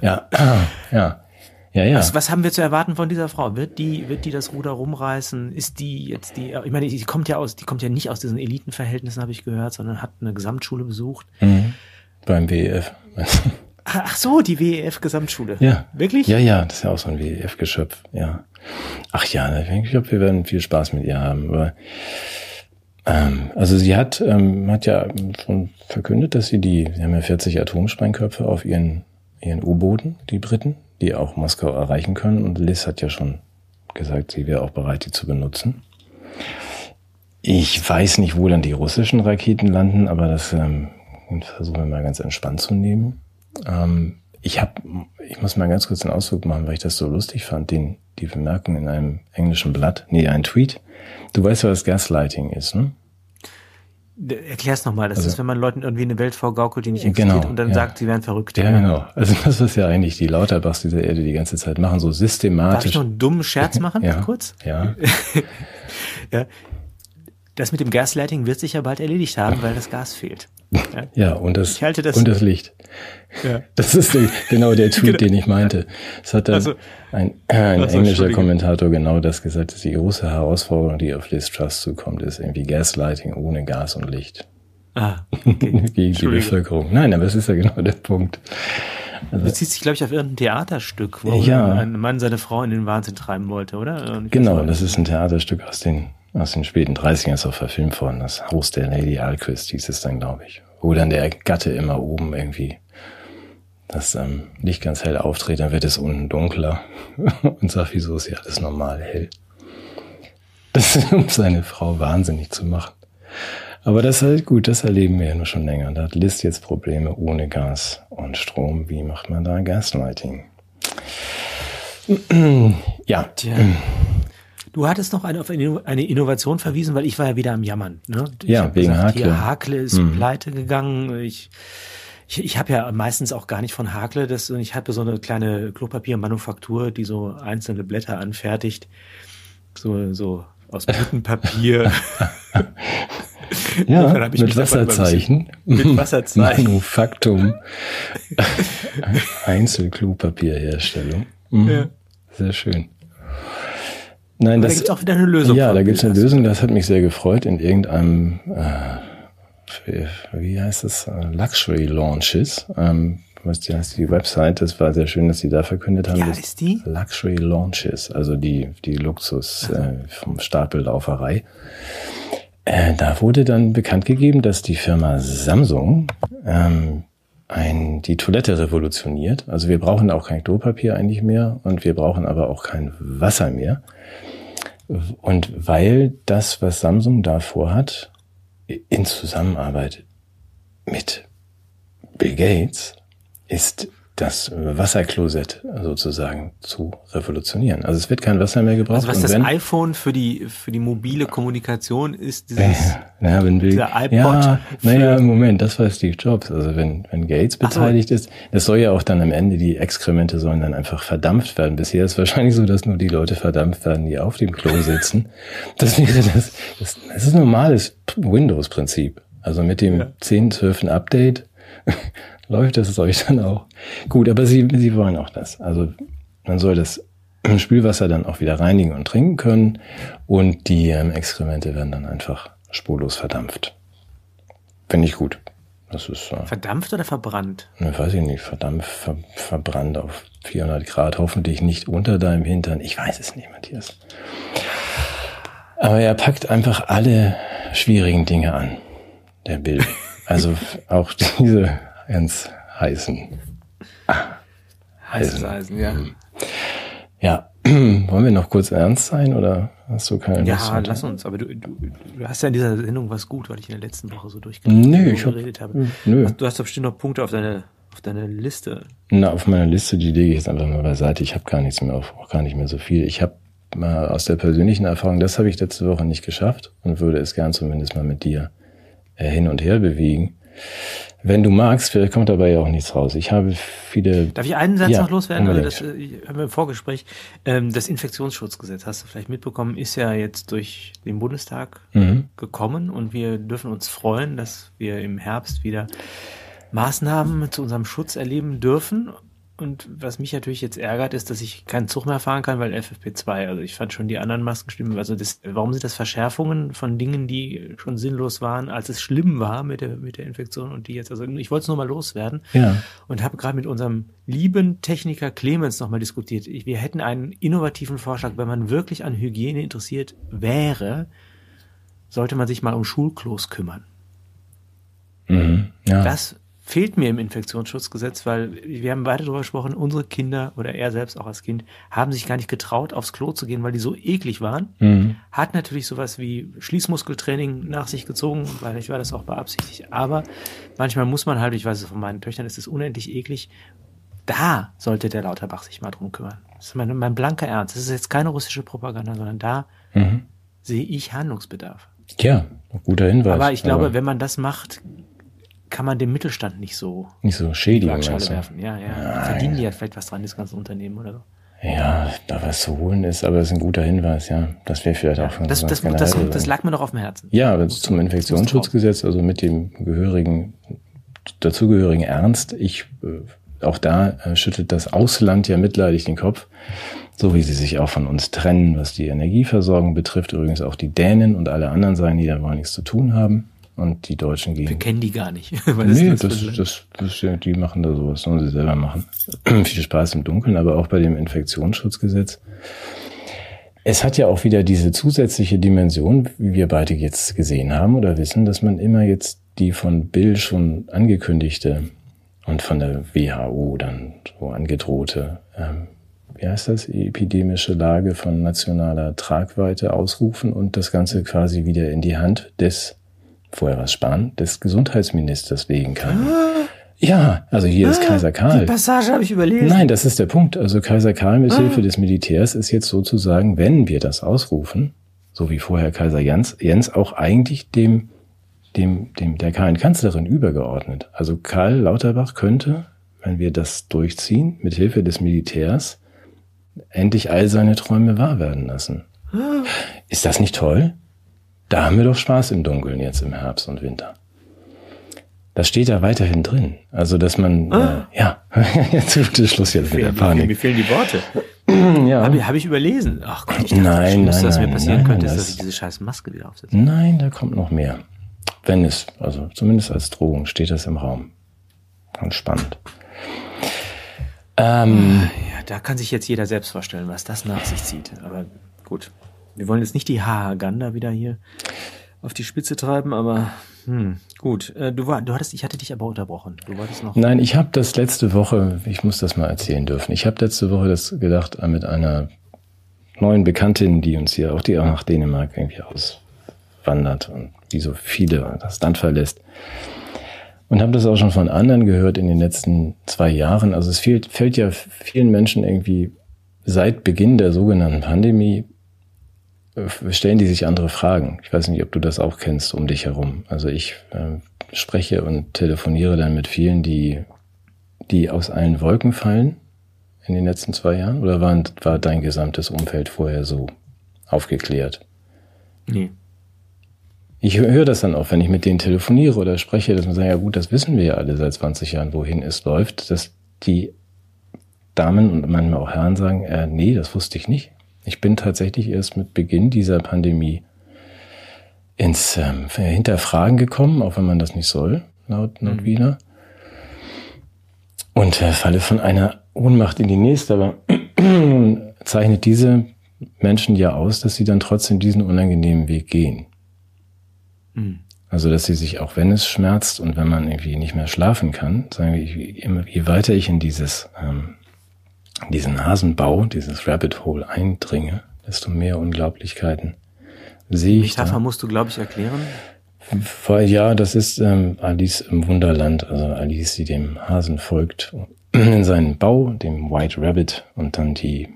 Ja, ja. Ja, ja.
Was, was haben wir zu erwarten von dieser Frau? Wird die, wird die das Ruder rumreißen? Ist die jetzt die, ich meine, die kommt ja aus, die kommt ja nicht aus diesen Elitenverhältnissen, habe ich gehört, sondern hat eine Gesamtschule besucht.
Mhm. Beim WEF.
Ach so, die WEF-Gesamtschule.
Ja.
Wirklich?
Ja, ja, das ist ja auch so ein WEF-Geschöpf, ja. Ach ja, ich glaube, wir werden viel Spaß mit ihr haben. Aber ähm, also sie hat, ähm, hat ja schon verkündet, dass sie die, sie haben ja 40 Atomsprengköpfe auf ihren, ihren U-Booten, die Briten, die auch Moskau erreichen können. Und Liz hat ja schon gesagt, sie wäre auch bereit, die zu benutzen. Ich weiß nicht, wo dann die russischen Raketen landen, aber das ähm, versuchen wir mal ganz entspannt zu nehmen. Ähm, ich habe, ich muss mal ganz kurz einen Ausflug machen, weil ich das so lustig fand, den, die Bemerkung in einem englischen Blatt, nee, ein Tweet. Du weißt ja, was Gaslighting ist, ne?
Erklär's nochmal. Das ist, wenn man Leuten irgendwie eine Welt vorgaukelt, die nicht
Also Genau,
existiert und dann
ja.
sagt, sie wären verrückt.
Ja, genau. Also das ist ja eigentlich die Lauterbachs dieser Erde die ganze Zeit machen, so
Darf ich
systematisch.
noch einen dummen Scherz machen?
ja,
Kurz?
Ja.
Ja. Das mit dem Gaslighting wird sich ja bald erledigt haben, weil das Gas fehlt. Ja.
Ja, und das,
das-
und das Licht.
Ja.
Das ist der, genau der Tweet, den ich meinte. Es hat dann
Also-
ein, äh, ein
Also,
englischer. Kommentator genau das gesagt, dass die große Herausforderung, die auf Liz Truss zukommt, ist irgendwie Gaslighting ohne Gas und Licht.
Ah,
Gegen die. Bevölkerung. Nein, aber es ist ja genau der Punkt.
bezieht sich, glaube ich, auf irgendein Theaterstück, wo
Ja.
ein Mann seine Frau in den Wahnsinn treiben wollte, oder?
Genau, das ist ein Theaterstück aus den, aus den späten 30ern, ist auch verfilmt worden. Das Haus der Lady Alquist hieß es dann, glaube ich. Wo dann der Gatte immer oben irgendwie das ähm, Licht ganz hell auftritt, dann wird es unten dunkler und sagt, wieso ist ja alles normal hell. Das ist, um seine Frau wahnsinnig zu machen. Aber das ist halt gut, das erleben wir ja nur schon länger. Da hat Liz jetzt Probleme ohne Gas und Strom. Wie macht man da Gaslighting? ja,
Tja. Du hattest noch eine, auf eine Innovation verwiesen, weil ich war ja wieder am Jammern. Ne? Ich
Ja, wegen
gesagt,
Hakle.
Hier, Hakle ist pleite gegangen. Ich, ich, ich habe ja meistens auch gar nicht von Hakle. Das, und ich habe so eine kleine Klopapiermanufaktur, die so einzelne Blätter anfertigt. So, so aus Büttenpapier.
Ja, mit Wasserzeichen.
mit Wasserzeichen.
Manufaktum. Einzelklopapierherstellung. Mhm.
Ja.
Sehr schön. Nein,
da
das,
gibt's auch wieder eine Lösung.
ja, da gibt's eine
Das-
Lösung, das hat mich sehr gefreut. In irgendeinem, äh, wie- wie heißt es, Äh, Luxury Launches, ähm, was die heißt die Website, das war sehr schön, dass sie da verkündet haben.
Ja,
dass-
ist die?
Luxury Launches, also die, die Luxus äh, vom Stapellauferei. Äh, da wurde dann bekannt gegeben, dass die Firma Samsung ähm, ein, die Toilette revolutioniert. Also wir brauchen auch kein Klopapier eigentlich mehr und wir brauchen aber auch kein Wasser mehr. Und weil das, was Samsung da vorhat, in Zusammenarbeit mit Bill Gates, ist das Wasserklosett sozusagen zu revolutionieren. Also es wird kein Wasser mehr gebraucht.
Also was
und
das
wenn,
iPhone für die für die mobile Kommunikation ist, dieses
ja, wenn Bill,
dieser iPod
ja, naja, Moment, das war Steve Jobs. Also wenn, wenn Gates
Ach so.
beteiligt ist, das soll ja auch dann am Ende, die Exkremente sollen dann einfach verdampft werden. Bisher ist es wahrscheinlich so, dass nur die Leute verdampft werden, die auf dem Klo sitzen. Das wäre das, das, das ist ein normales Windows-Prinzip. Also mit dem 10, 12. Update läuft das euch dann auch. Gut, aber sie, sie wollen auch das. Also man soll das Spülwasser dann auch wieder reinigen und trinken können und die ähm, Exkremente werden dann einfach spurlos verdampft. Finde ich gut. Das ist, äh,
verdampft oder verbrannt?
ne, weiß ich nicht, verdammt ver, verbrannt auf 400 Grad, hoffentlich nicht unter deinem Hintern. Ich weiß es nicht, Matthias. Aber er packt einfach alle schwierigen Dinge an, der Bill. Also auch diese ganz heißen.
Heißes
Eisen.
Eisen, ja.
Ja, wollen wir noch kurz ernst sein oder hast du keine Lust?
Ja, lass uns. Aber du, du, du hast ja in dieser Sendung was gut, weil ich in der letzten Woche so durchgeredet
hab-
habe.
nö.
Du hast doch bestimmt noch Punkte auf deine auf deine Liste.
Na, auf meiner Liste, die lege ich jetzt einfach mal beiseite. Ich habe gar nichts mehr auf, auch gar nicht mehr so viel. Ich habe mal aus der persönlichen Erfahrung, das habe ich letzte Woche nicht geschafft und würde es gern zumindest mal mit dir äh, hin und her bewegen. Wenn du magst, vielleicht kommt dabei ja auch nichts raus. Ich habe viele.
Darf ich einen Satz
Ja,
noch loswerden?
Unbedingt.
das äh, haben wir im Vorgespräch. Ähm, das Infektionsschutzgesetz, hast du vielleicht mitbekommen, ist ja jetzt durch den Bundestag
Mhm.
gekommen und wir dürfen uns freuen, dass wir im Herbst wieder Maßnahmen zu unserem Schutz erleben dürfen. Und was mich natürlich jetzt ärgert, ist, dass ich keinen Zug mehr fahren kann, weil FFP2, also ich fand schon die anderen Maskenstimmen, also das, warum sind das Verschärfungen von Dingen, die schon sinnlos waren, als es schlimm war mit der, mit der Infektion und die jetzt, also ich wollte es nur mal loswerden
Ja.
und habe gerade mit unserem lieben Techniker Clemens nochmal diskutiert. Wir hätten einen innovativen Vorschlag, wenn man wirklich an Hygiene interessiert wäre, sollte man sich mal um Schulklos kümmern.
Mhm. Ja.
Das fehlt mir im Infektionsschutzgesetz, weil wir haben beide darüber gesprochen, unsere Kinder oder er selbst auch als Kind haben sich gar nicht getraut, aufs Klo zu gehen, weil die so eklig waren.
Mhm.
Hat natürlich sowas wie Schließmuskeltraining nach sich gezogen, weil ich war das auch beabsichtigt. Aber manchmal muss man halt, ich weiß es von meinen Töchtern, ist es unendlich eklig. Da sollte der Lauterbach sich mal drum kümmern. Das ist mein, mein blanker Ernst. Das ist jetzt keine russische Propaganda, sondern da
Mhm.
sehe ich Handlungsbedarf.
Ja, guter Hinweis.
Aber ich glaube, wenn man das macht, kann man dem Mittelstand nicht so
nicht so schädigen. Du?
werfen. Ja, ja. Verdienen die ja vielleicht was dran, das ganze Unternehmen oder so.
Ja, da was zu holen ist, aber es ist ein guter Hinweis, ja. Das wäre vielleicht auch von
Das, das, das, das lag mir noch auf dem Herzen.
Ja, aber zum Infektionsschutzgesetz, also mit dem gehörigen, dazugehörigen Ernst, ich, äh, auch da äh, schüttelt das Ausland ja mitleidig den Kopf, so wie sie sich auch von uns trennen, was die Energieversorgung betrifft, übrigens auch die Dänen und alle anderen sein, die da wohl nichts zu tun haben und die Deutschen
Wir
gehen.
kennen die gar nicht.
Nee,
das
das, das, das, die machen da sowas, sollen sie selber machen. Viel Spaß im Dunkeln, aber auch bei dem Infektionsschutzgesetz. Es hat ja auch wieder diese zusätzliche Dimension, wie wir beide jetzt gesehen haben oder wissen, dass man immer jetzt die von Bill schon angekündigte und von der WHO dann so angedrohte, ähm, wie heißt das, epidemische Lage von nationaler Tragweite ausrufen und das Ganze quasi wieder in die Hand des, vorher was Spahn, des Gesundheitsministers legen kann. Ja, also hier ist Kaiser Karl.
Die Passage habe ich überlesen.
Nein, das ist der Punkt. Also Kaiser Karl mit Hilfe des Militärs ist jetzt sozusagen, wenn wir das ausrufen, so wie vorher Kaiser Jens, Jens auch eigentlich dem, dem, dem der Karl Kanzlerin übergeordnet. Also Karl Lauterbach könnte, wenn wir das durchziehen, mit Hilfe des Militärs endlich all seine Träume wahr werden lassen. Ist das nicht toll? Da haben wir doch Spaß im Dunkeln jetzt im Herbst und Winter. Das steht da weiterhin drin. Also, dass man, äh, ja, jetzt der Schluss jetzt mit der
Mir,
Panik.
mir fehlen die Worte.
Ja.
Habe ich, hab ich überlesen? Ach Gott, ich dachte,
Nein,
das Schlimmste,
nein,
was mir passieren
nein,
könnte, ist,
das-
dass ich diese scheiß Maske wieder aufsetze.
Nein, da kommt noch mehr. Wenn es, also zumindest als Drohung steht das im Raum. Ganz spannend. Ähm,
Ja, da kann sich jetzt jeder selbst vorstellen, was das nach sich zieht. Aber gut, wir wollen jetzt nicht die Haganda wieder hier auf die Spitze treiben, aber hm, gut. Äh, du war, du hattest, ich hatte dich aber unterbrochen. Du wolltest noch.
nein, ich habe das letzte Woche, ich muss das mal erzählen dürfen. Ich habe letzte Woche das gedacht äh, mit einer neuen Bekanntin, die uns hier auch die auch nach Dänemark irgendwie auswandert und wie so viele das Land verlässt. Und habe das auch schon von anderen gehört in den letzten zwei Jahren. Also es fehlt, fällt ja vielen Menschen irgendwie seit Beginn der sogenannten Pandemie stellen die sich andere Fragen. Ich weiß nicht, ob du das auch kennst um dich herum. Also ich äh, spreche und telefoniere dann mit vielen, die, die aus allen Wolken fallen in den letzten zwei Jahren. Oder war, war dein gesamtes Umfeld vorher so aufgeklärt?
Nee.
Ich höre das dann auch, wenn ich mit denen telefoniere oder spreche, dass man sagt, ja gut, das wissen wir ja alle seit 20 Jahren, wohin es läuft, dass die Damen und manchmal auch Herren sagen, äh, nee, das wusste ich nicht. Ich bin tatsächlich erst mit Beginn dieser Pandemie ins ähm, Hinterfragen gekommen, auch wenn man das nicht soll, laut, laut mhm. Wiener. Und äh, falle von einer Ohnmacht in die nächste, aber zeichnet diese Menschen ja aus, dass sie dann trotzdem diesen unangenehmen Weg gehen. Mhm. Also, dass sie sich, auch wenn es schmerzt und wenn man irgendwie nicht mehr schlafen kann, sagen wir, je weiter ich in dieses ähm, diesen Nasenbau, dieses Rabbit Hole eindringe, desto mehr Unglaublichkeiten sehe ich.
Metapher da. musst du, glaube ich, erklären.
Weil, ja, das ist ähm, Alice im Wunderland, also Alice, die dem Hasen folgt, in seinen Bau, dem White Rabbit, und dann die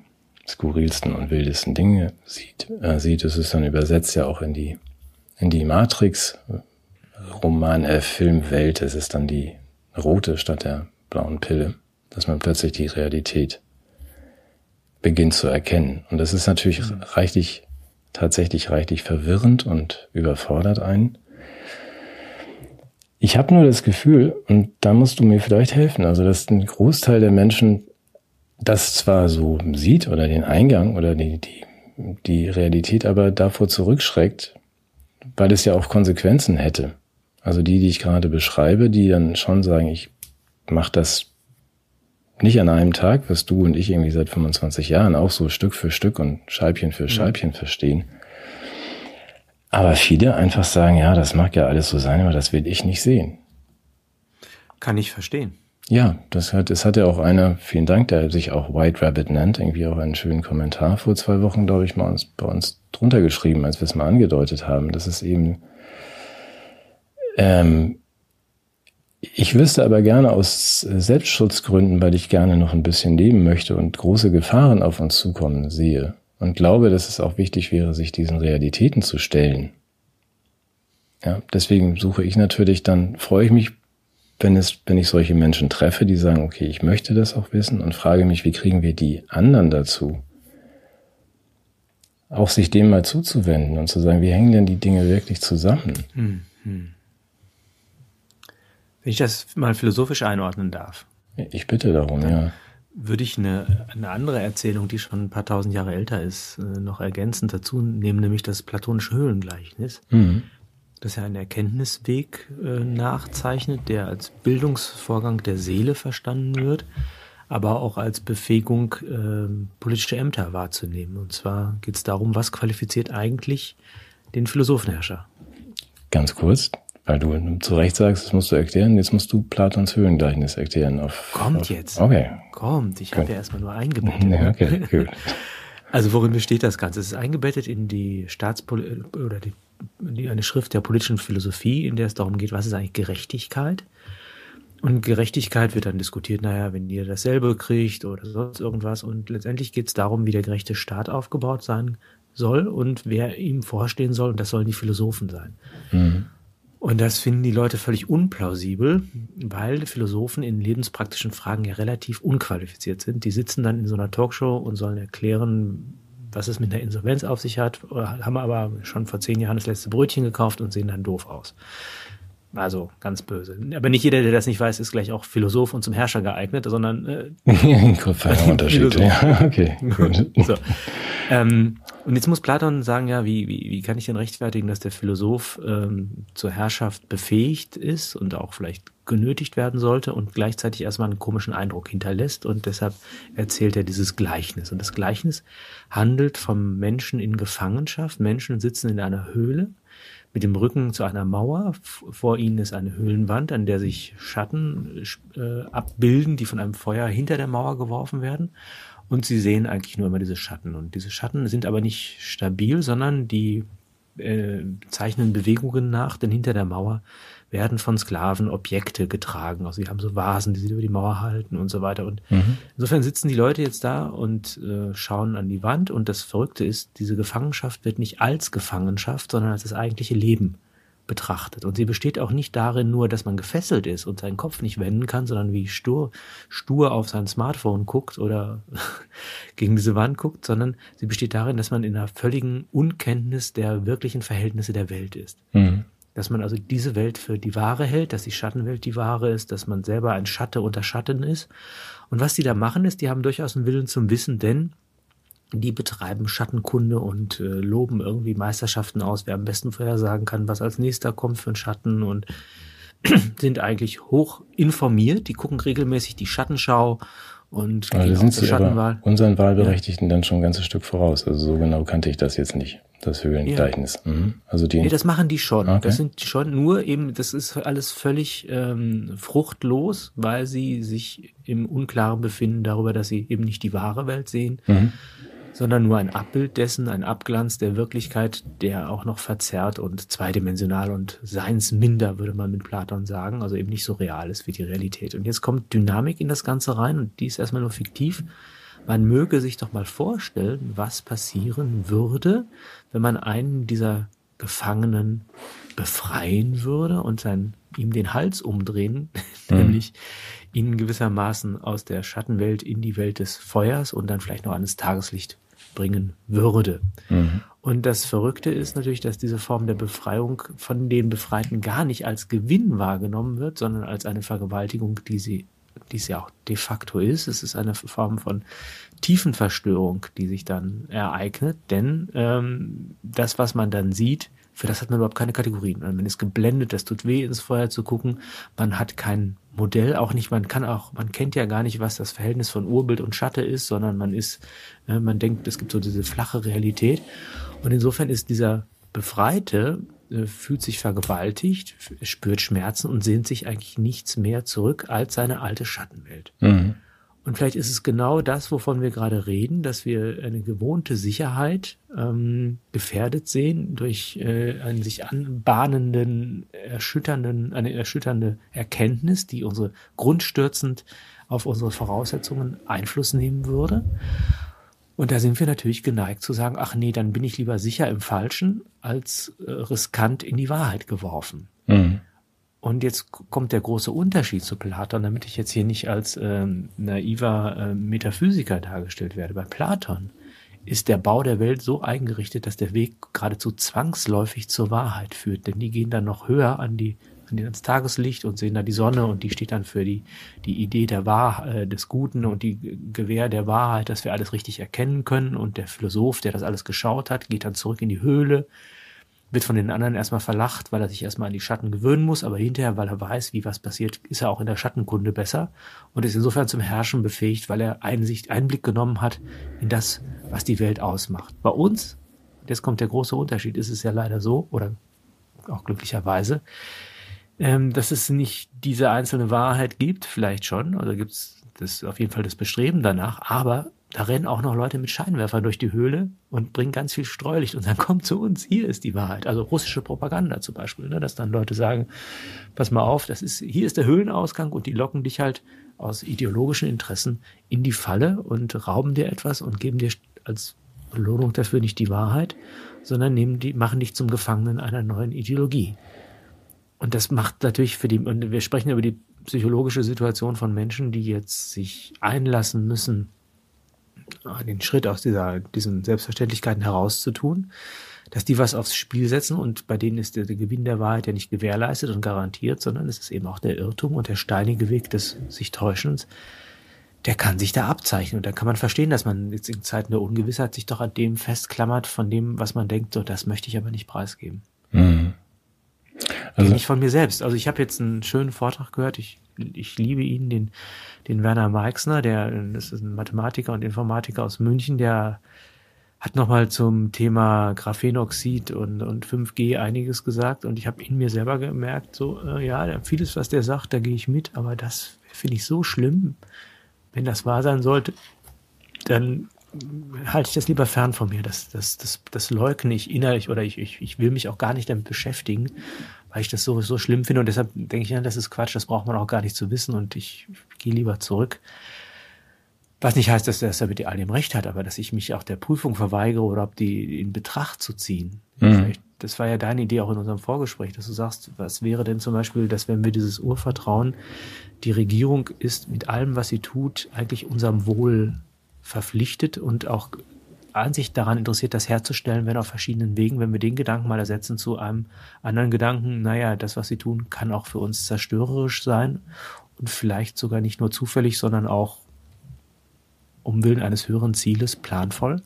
skurrilsten und wildesten Dinge sieht. Äh, sieht, es ist dann übersetzt ja auch in die in die Matrix Roman, äh, Filmwelt. Es ist dann die rote statt der blauen Pille, dass man plötzlich die Realität beginnt zu erkennen. Und das ist natürlich mhm. reichlich, tatsächlich reichlich verwirrend und überfordert einen. Ich habe nur das Gefühl, und da musst du mir vielleicht helfen, also dass ein Großteil der Menschen das zwar so sieht oder den Eingang oder die, die, die Realität aber davor zurückschreckt, weil es ja auch Konsequenzen hätte. Also die, die ich gerade beschreibe, die dann schon sagen, ich mache das nicht an einem Tag, was du und ich irgendwie seit 25 Jahren auch so Stück für Stück und Scheibchen für Scheibchen mhm. verstehen. Aber viele einfach sagen, ja, das mag ja alles so sein, aber das will ich nicht sehen.
Kann ich verstehen.
Ja, das hat, es hat ja auch einer, vielen Dank, der sich auch White Rabbit nennt, irgendwie auch einen schönen Kommentar vor zwei Wochen, glaube ich, mal uns, bei uns drunter geschrieben, als wir es mal angedeutet haben, dass es eben ähm, ich wüsste aber gerne aus Selbstschutzgründen, weil ich gerne noch ein bisschen leben möchte und große Gefahren auf uns zukommen sehe und glaube, dass es auch wichtig wäre, sich diesen Realitäten zu stellen. Ja, deswegen suche ich natürlich dann, freue ich mich, wenn es, wenn ich solche Menschen treffe, die sagen, okay, ich möchte das auch wissen und frage mich, wie kriegen wir die anderen dazu, auch sich dem mal zuzuwenden und zu sagen, wie hängen denn die Dinge wirklich zusammen? Hm, hm.
Wenn ich das mal philosophisch einordnen darf.
Ich bitte darum, ja.
Würde ich eine, eine andere Erzählung, die schon ein paar tausend Jahre älter ist, äh, noch ergänzend dazu nehmen, nämlich das platonische Höhlengleichnis. Mhm. Das ja einen Erkenntnisweg äh, nachzeichnet, der als Bildungsvorgang der Seele verstanden wird, aber auch als Befähigung, äh, politische Ämter wahrzunehmen. Und zwar geht es darum, was qualifiziert eigentlich den Philosophenherrscher?
Ganz kurz, weil du zu Recht sagst, das musst du erklären. Jetzt musst du Platons Höhlengleichnis erklären. Auf,
Kommt
auf,
jetzt.
Okay.
Kommt. Ich habe ja erstmal nur eingebettet. Ja, okay, gut. Also worin besteht das Ganze? Es ist eingebettet in die Staatspol oder die, die, eine Schrift der politischen Philosophie, in der es darum geht, was ist eigentlich Gerechtigkeit? Und Gerechtigkeit wird dann diskutiert, naja, wenn ihr dasselbe kriegt oder sonst irgendwas. Und letztendlich geht es darum, wie der gerechte Staat aufgebaut sein soll und wer ihm vorstehen soll. Und das sollen die Philosophen sein. Mhm. Und das finden die Leute völlig unplausibel, weil Philosophen in lebenspraktischen Fragen ja relativ unqualifiziert sind. Die sitzen dann in so einer Talkshow und sollen erklären, was es mit der Insolvenz auf sich hat, haben aber schon vor zehn Jahren das letzte Brötchen gekauft und sehen dann doof aus. Also ganz böse. Aber nicht jeder, der das nicht weiß, ist gleich auch Philosoph und zum Herrscher geeignet, sondern äh,
Unterschied. ja, okay. Gut.
so. Ähm, und jetzt muss Platon sagen, ja, wie, wie, wie kann ich denn rechtfertigen, dass der Philosoph ähm, zur Herrschaft befähigt ist und auch vielleicht genötigt werden sollte und gleichzeitig erstmal einen komischen Eindruck hinterlässt und deshalb erzählt er dieses Gleichnis. Und das Gleichnis handelt vom Menschen in Gefangenschaft. Menschen sitzen in einer Höhle mit dem Rücken zu einer Mauer. Vor ihnen ist eine Höhlenwand, an der sich Schatten äh, abbilden, die von einem Feuer hinter der Mauer geworfen werden. Und sie sehen eigentlich nur immer diese Schatten. Und diese Schatten sind aber nicht stabil, sondern die äh, zeichnen Bewegungen nach, denn hinter der Mauer werden von Sklaven Objekte getragen. Also sie haben so Vasen, die sie über die Mauer halten und so weiter. Und mhm. insofern sitzen die Leute jetzt da und äh, schauen an die Wand. Und das Verrückte ist, diese Gefangenschaft wird nicht als Gefangenschaft, sondern als das eigentliche Leben betrachtet. Und sie besteht auch nicht darin nur, dass man gefesselt ist und seinen Kopf nicht wenden kann, sondern wie stur, stur auf sein Smartphone guckt oder gegen diese Wand guckt, sondern sie besteht darin, dass man in einer völligen Unkenntnis der wirklichen Verhältnisse der Welt ist. Mhm. Dass man also diese Welt für die wahre hält, dass die Schattenwelt die wahre ist, dass man selber ein Schatte unter Schatten ist. Und was die da machen ist, die haben durchaus einen Willen zum Wissen, denn die betreiben Schattenkunde und äh, loben irgendwie Meisterschaften aus, wer am besten vorhersagen kann, was als nächster kommt für einen Schatten und sind eigentlich hoch informiert. Die gucken regelmäßig die Schattenschau und
aber sind sie aber unseren Wahlberechtigten ja. dann schon ein ganzes Stück voraus. Also so genau kannte ich das jetzt nicht, das Höhlengleichnis. Ja. Mhm.
Also die. Nee, das machen die schon. Okay. Das sind die schon nur eben, das ist alles völlig ähm, fruchtlos, weil sie sich im Unklaren befinden darüber, dass sie eben nicht die wahre Welt sehen. Mhm sondern nur ein Abbild dessen, ein Abglanz der Wirklichkeit, der auch noch verzerrt und zweidimensional und seinsminder, würde man mit Platon sagen, also eben nicht so real ist wie die Realität. Und jetzt kommt Dynamik in das Ganze rein und die ist erstmal nur fiktiv. Man möge sich doch mal vorstellen, was passieren würde, wenn man einen dieser Gefangenen befreien würde und sein, ihm den Hals umdrehen, mhm. nämlich ihn gewissermaßen aus der Schattenwelt in die Welt des Feuers und dann vielleicht noch an das Tageslicht bringen würde. Mhm. Und das Verrückte ist natürlich, dass diese Form der Befreiung von den Befreiten gar nicht als Gewinn wahrgenommen wird, sondern als eine Vergewaltigung, die sie, die es ja auch de facto ist. Es ist eine Form von Tiefenverstörung, die sich dann ereignet, denn ähm, das, was man dann sieht, für das hat man überhaupt keine Kategorien. Man ist geblendet, das tut weh, ins Feuer zu gucken. Man hat kein Modell, auch nicht, man kann auch, man kennt ja gar nicht, was das Verhältnis von Urbild und Schatte ist, sondern man ist, äh, man denkt, es gibt so diese flache Realität. Und insofern ist dieser Befreite, äh, fühlt sich vergewaltigt, spürt Schmerzen und sehnt sich eigentlich nichts mehr zurück als seine alte Schattenwelt. Mhm. Und vielleicht ist es genau das, wovon wir gerade reden, dass wir eine gewohnte Sicherheit ähm, gefährdet sehen durch äh, einen sich anbahnenden, erschütternden, eine erschütternde Erkenntnis, die unsere grundstürzend auf unsere Voraussetzungen Einfluss nehmen würde. Und da sind wir natürlich geneigt zu sagen, ach nee, dann bin ich lieber sicher im Falschen als äh, riskant in die Wahrheit geworfen. Mhm. Und jetzt kommt der große Unterschied zu Platon, damit ich jetzt hier nicht als ähm, naiver äh, Metaphysiker dargestellt werde. Bei Platon ist der Bau der Welt so eingerichtet, dass der Weg geradezu zwangsläufig zur Wahrheit führt. Denn die gehen dann noch höher an die an die, ans Tageslicht und sehen da die Sonne und die steht dann für die, die Idee der Wahr, äh, des Guten und die Gewähr der Wahrheit, dass wir alles richtig erkennen können. Und der Philosoph, der das alles geschaut hat, geht dann zurück in die Höhle, wird von den anderen erstmal verlacht, weil er sich erstmal an die Schatten gewöhnen muss, aber hinterher, weil er weiß, wie was passiert, ist er auch in der Schattenkunde besser und ist insofern zum Herrschen befähigt, weil er Einsicht, Einblick genommen hat in das, was die Welt ausmacht. Bei uns, jetzt kommt der große Unterschied, ist es ja leider so, oder auch glücklicherweise, ähm, dass es nicht diese einzelne Wahrheit gibt, vielleicht schon, oder gibt es das auf jeden Fall das Bestreben danach, aber da rennen auch noch Leute mit Scheinwerfern durch die Höhle und bringen ganz viel Streulicht und sagen, komm zu uns, hier ist die Wahrheit. Also russische Propaganda zum Beispiel, ne, dass dann Leute sagen, pass mal auf, das ist, hier ist der Höhlenausgang und die locken dich halt aus ideologischen Interessen in die Falle und rauben dir etwas und geben dir als Belohnung dafür nicht die Wahrheit, sondern nehmen die, machen dich zum Gefangenen einer neuen Ideologie. Und das macht natürlich für die, und wir sprechen über die psychologische Situation von Menschen, die jetzt sich einlassen müssen den Schritt aus dieser, diesen Selbstverständlichkeiten herauszutun, dass die was aufs Spiel setzen und bei denen ist der, der, Gewinn der Wahrheit ja nicht gewährleistet und garantiert, sondern es ist eben auch der Irrtum und der steinige Weg des sich Täuschens, der kann sich da abzeichnen. Und da kann man verstehen, dass man jetzt in Zeiten der Ungewissheit sich doch an dem festklammert, von dem, was man denkt, so, das möchte ich aber nicht preisgeben. Mhm. Also, nicht von mir selbst. Also ich habe jetzt einen schönen Vortrag gehört, ich, ich liebe ihn, den den Werner Meixner, der das ist ein Mathematiker und Informatiker aus München, der hat nochmal zum Thema Graphenoxid und, und 5G einiges gesagt und ich habe in mir selber gemerkt, so, äh, ja, vieles, was der sagt, da gehe ich mit, aber das finde ich so schlimm. Wenn das wahr sein sollte, dann halte ich das lieber fern von mir. Das, das, das, das leugne ich innerlich oder ich, ich, ich will mich auch gar nicht damit beschäftigen, weil ich das so, so schlimm finde und deshalb denke ich, ja, das ist Quatsch, das braucht man auch gar nicht zu wissen und ich gehe lieber zurück. Was nicht heißt, dass er mit all dem Recht hat, aber dass ich mich auch der Prüfung verweigere oder ob die in Betracht zu ziehen. Mhm. Das war ja deine Idee auch in unserem Vorgespräch, dass du sagst, was wäre denn zum Beispiel, dass wenn wir dieses Urvertrauen, die Regierung ist mit allem, was sie tut, eigentlich unserem Wohl verpflichtet und auch sich daran interessiert, das herzustellen, wenn auf verschiedenen Wegen, wenn wir den Gedanken mal ersetzen zu einem anderen Gedanken, naja, das, was sie tun, kann auch für uns zerstörerisch sein und vielleicht sogar nicht nur zufällig, sondern auch um Willen eines höheren Zieles planvoll?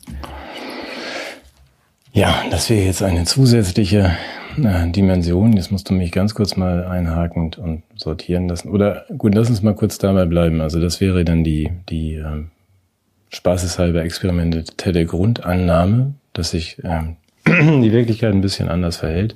Ja, das wäre jetzt eine zusätzliche äh, Dimension. Jetzt musst du mich ganz kurz mal einhakend und sortieren lassen. Oder gut, lass uns mal kurz dabei bleiben. Also das wäre dann die, die äh, spaßeshalber experimentelle Grundannahme, dass sich ähm, die Wirklichkeit ein bisschen anders verhält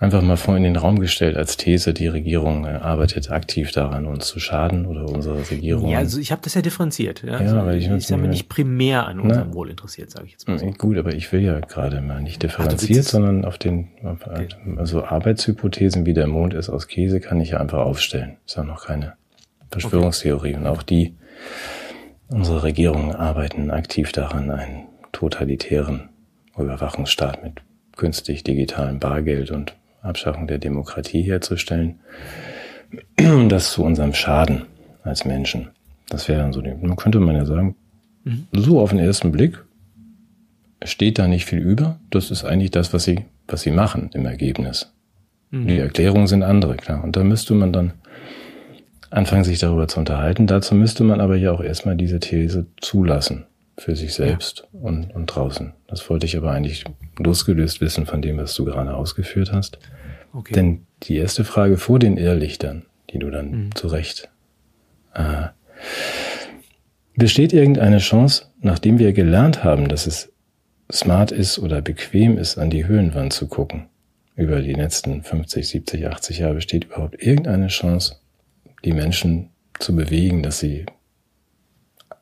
einfach mal vor in den Raum gestellt als These, die Regierung äh, arbeitet aktiv daran, uns zu schaden oder unsere Regierung.
Ja, also ich habe das ja differenziert. Ja,
ja
also
weil ich
ist ja nicht primär an unserem na, Wohl interessiert, sage ich jetzt mal. So.
Gut, aber ich will ja gerade mal nicht differenziert, Ach, sondern auf den, auf, okay. also Arbeitshypothesen, wie der Mond ist aus Käse, kann ich ja einfach aufstellen. Ist ja noch keine Verschwörungstheorie. Okay. Und auch die, unsere Regierungen arbeiten aktiv daran, einen totalitären Überwachungsstaat mit künstlich digitalem Bargeld und Abschaffung der Demokratie herzustellen. Und das zu unserem Schaden als Menschen. Das wäre dann so, nun könnte man ja sagen, mhm. so auf den ersten Blick steht da nicht viel über. Das ist eigentlich das, was sie, was sie machen im Ergebnis. Mhm. Die Erklärungen sind andere, klar. Und da müsste man dann anfangen, sich darüber zu unterhalten. Dazu müsste man aber ja auch erstmal diese These zulassen für sich selbst ja. und, und draußen. Das wollte ich aber eigentlich losgelöst wissen von dem, was du gerade ausgeführt hast. Okay. Denn die erste Frage vor den Irrlichtern, die du dann mhm. zu Recht äh, besteht irgendeine Chance, nachdem wir gelernt haben, dass es smart ist oder bequem ist, an die Höhlenwand zu gucken, über die letzten 50, 70, 80 Jahre, besteht überhaupt irgendeine Chance, die Menschen zu bewegen, dass sie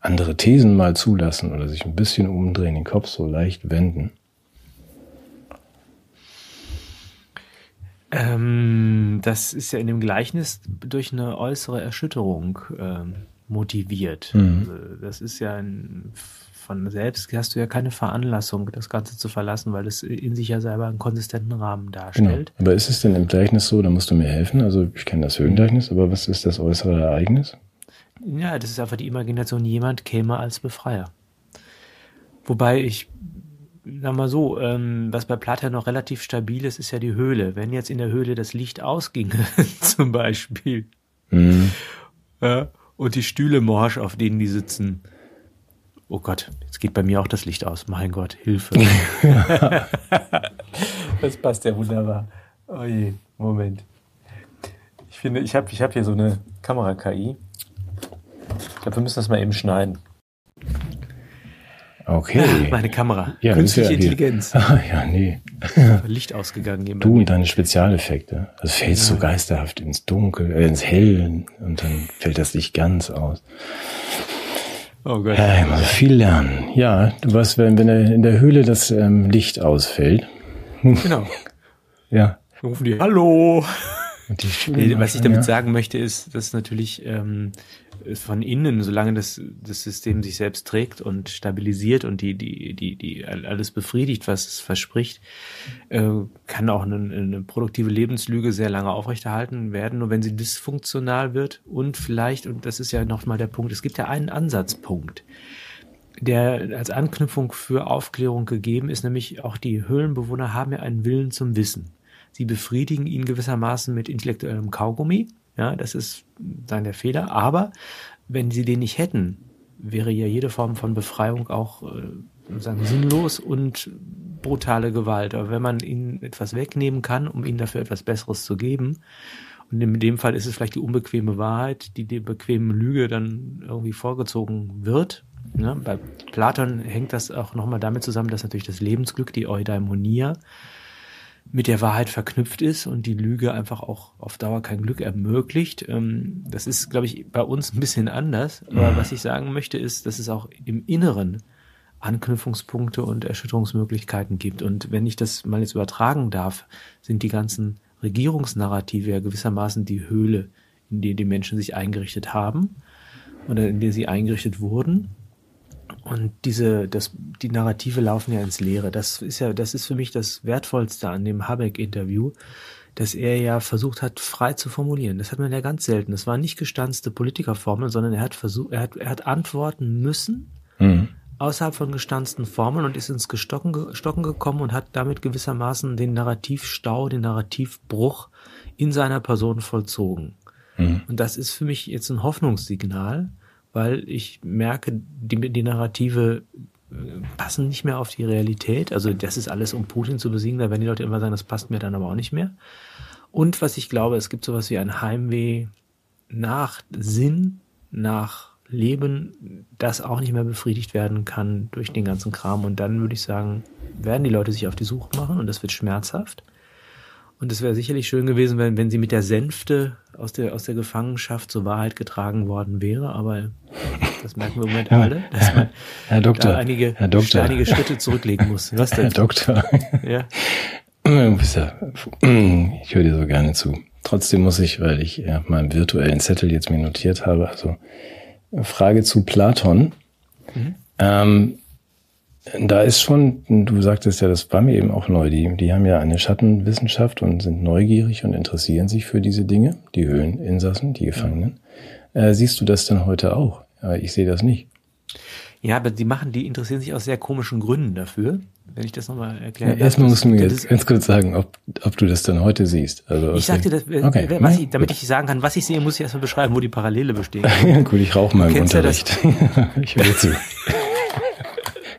andere Thesen mal zulassen oder sich ein bisschen umdrehen, den Kopf so leicht wenden?
Ähm, das ist ja in dem Gleichnis durch eine äußere Erschütterung ähm, motiviert. Mhm. Also das ist ja ein, von selbst hast du ja keine Veranlassung, das Ganze zu verlassen, weil es in sich ja selber einen konsistenten Rahmen darstellt.
Genau. Aber ist es denn im Gleichnis so, da musst du mir helfen, also ich kenne das Höhengleichnis, aber was ist das äußere Ereignis?
Ja, das ist einfach die Imagination, jemand käme als Befreier. Wobei ich, sag mal so, ähm, was bei Platon noch relativ stabil ist, ist ja die Höhle. Wenn jetzt in der Höhle das Licht ausginge, zum Beispiel, mhm. ja, und die Stühle morsch, auf denen die sitzen, oh Gott, jetzt geht bei mir auch das Licht aus. Mein Gott, Hilfe. das passt ja wunderbar. Oh je, Moment. Ich finde, ich habe ich hab hier so eine Kamera-KI. Ich glaube, wir müssen das mal eben schneiden.
Okay.
Ah, meine Kamera. Ja, Künstliche ja Intelligenz.
Ah, ja, nee.
Licht ausgegangen.
Du und deine Spezialeffekte. Also fällst ja. so geisterhaft ins Dunkel, äh, ins Hell und dann fällt das Licht ganz aus. Oh Gott. Ja, ich muss viel lernen. Ja, du weißt, wenn, wenn in der Höhle das ähm, Licht ausfällt.
Genau.
ja.
Rufen die Hallo. Nee, was ich damit ja. sagen möchte, ist, dass natürlich ähm, von innen, solange das, das System sich selbst trägt und stabilisiert und die, die, die, die alles befriedigt, was es verspricht, äh, kann auch eine, eine produktive Lebenslüge sehr lange aufrechterhalten werden. Nur wenn sie dysfunktional wird und vielleicht, und das ist ja nochmal der Punkt, es gibt ja einen Ansatzpunkt der als Anknüpfung für Aufklärung gegeben ist, nämlich auch die Höhlenbewohner haben ja einen Willen zum Wissen. Sie befriedigen ihn gewissermaßen mit intellektuellem Kaugummi. Ja, das ist dann der Fehler. Aber wenn sie den nicht hätten, wäre ja jede Form von Befreiung auch äh, sagen, sinnlos und brutale Gewalt. Aber wenn man ihnen etwas wegnehmen kann, um ihnen dafür etwas Besseres zu geben, und in dem Fall ist es vielleicht die unbequeme Wahrheit, die der bequemen Lüge dann irgendwie vorgezogen wird. Ne? Bei Platon hängt das auch nochmal damit zusammen, dass natürlich das Lebensglück, die Eudaimonia, mit der Wahrheit verknüpft ist und die Lüge einfach auch auf Dauer kein Glück ermöglicht. Ähm, das ist, glaube ich, bei uns ein bisschen anders. Aber was ich sagen möchte, ist, dass es auch im Inneren Anknüpfungspunkte und Erschütterungsmöglichkeiten gibt. Und wenn ich das mal jetzt übertragen darf, sind die ganzen Regierungsnarrative ja gewissermaßen die Höhle, in die die Menschen sich eingerichtet haben oder in der sie eingerichtet wurden. Und diese, das, die Narrative laufen ja ins Leere. Das ist ja, das ist für mich das Wertvollste an dem Habeck-Interview, dass er ja versucht hat, frei zu formulieren. Das hat man ja ganz selten. Das waren nicht gestanzte Politikerformeln, sondern er hat versucht, er hat, er hat antworten müssen mhm. außerhalb von gestanzten Formeln und ist ins Gestocken, Stocken gekommen und hat damit gewissermaßen den Narrativstau, den Narrativbruch in seiner Person vollzogen. Mhm. Und das ist für mich jetzt ein Hoffnungssignal, weil ich merke, die, die Narrative äh, passen nicht mehr auf die Realität. Also das ist alles, um Putin zu besiegen. Da werden die Leute immer sagen, das passt mir dann aber auch nicht mehr. Und was ich glaube, es gibt sowas wie ein Heimweh nach Sinn, nach Leben, das auch nicht mehr befriedigt werden kann durch den ganzen Kram. Und dann würde ich sagen, werden die Leute sich auf die Suche machen und das wird schmerzhaft. Und es wäre sicherlich schön gewesen, wenn, wenn sie mit der Sänfte aus der, aus der Gefangenschaft zur Wahrheit getragen worden wäre, aber das merken wir im Moment alle, dass man
Herr Doktor,
da einige,
Herr Doktor.
einige Schritte zurücklegen muss.
Was denn? Herr Doktor.
Ja.
Ich höre dir so gerne zu. Trotzdem muss ich, weil ich ja, meinen virtuellen Zettel jetzt mir notiert habe, also Frage zu Platon. Mhm. Ähm, da ist schon, du sagtest ja, das war mir eben auch neu, die, die haben ja eine Schattenwissenschaft und sind neugierig und interessieren sich für diese Dinge, die Höhleninsassen, die Gefangenen. Äh, siehst du das denn heute auch? Ja, ich sehe das nicht.
Ja, aber die machen, die interessieren sich aus sehr komischen Gründen dafür. Wenn ich das nochmal erkläre. Ja,
erstmal musst du mir jetzt ganz kurz sagen, ob, ob du das dann heute siehst. Also
ich sagte, das, okay. was ich, damit ich sagen kann, was ich sehe, muss ich erstmal beschreiben, wo die Parallele bestehen.
Gut, ich rauche mal im Unterricht. Ja ich höre zu.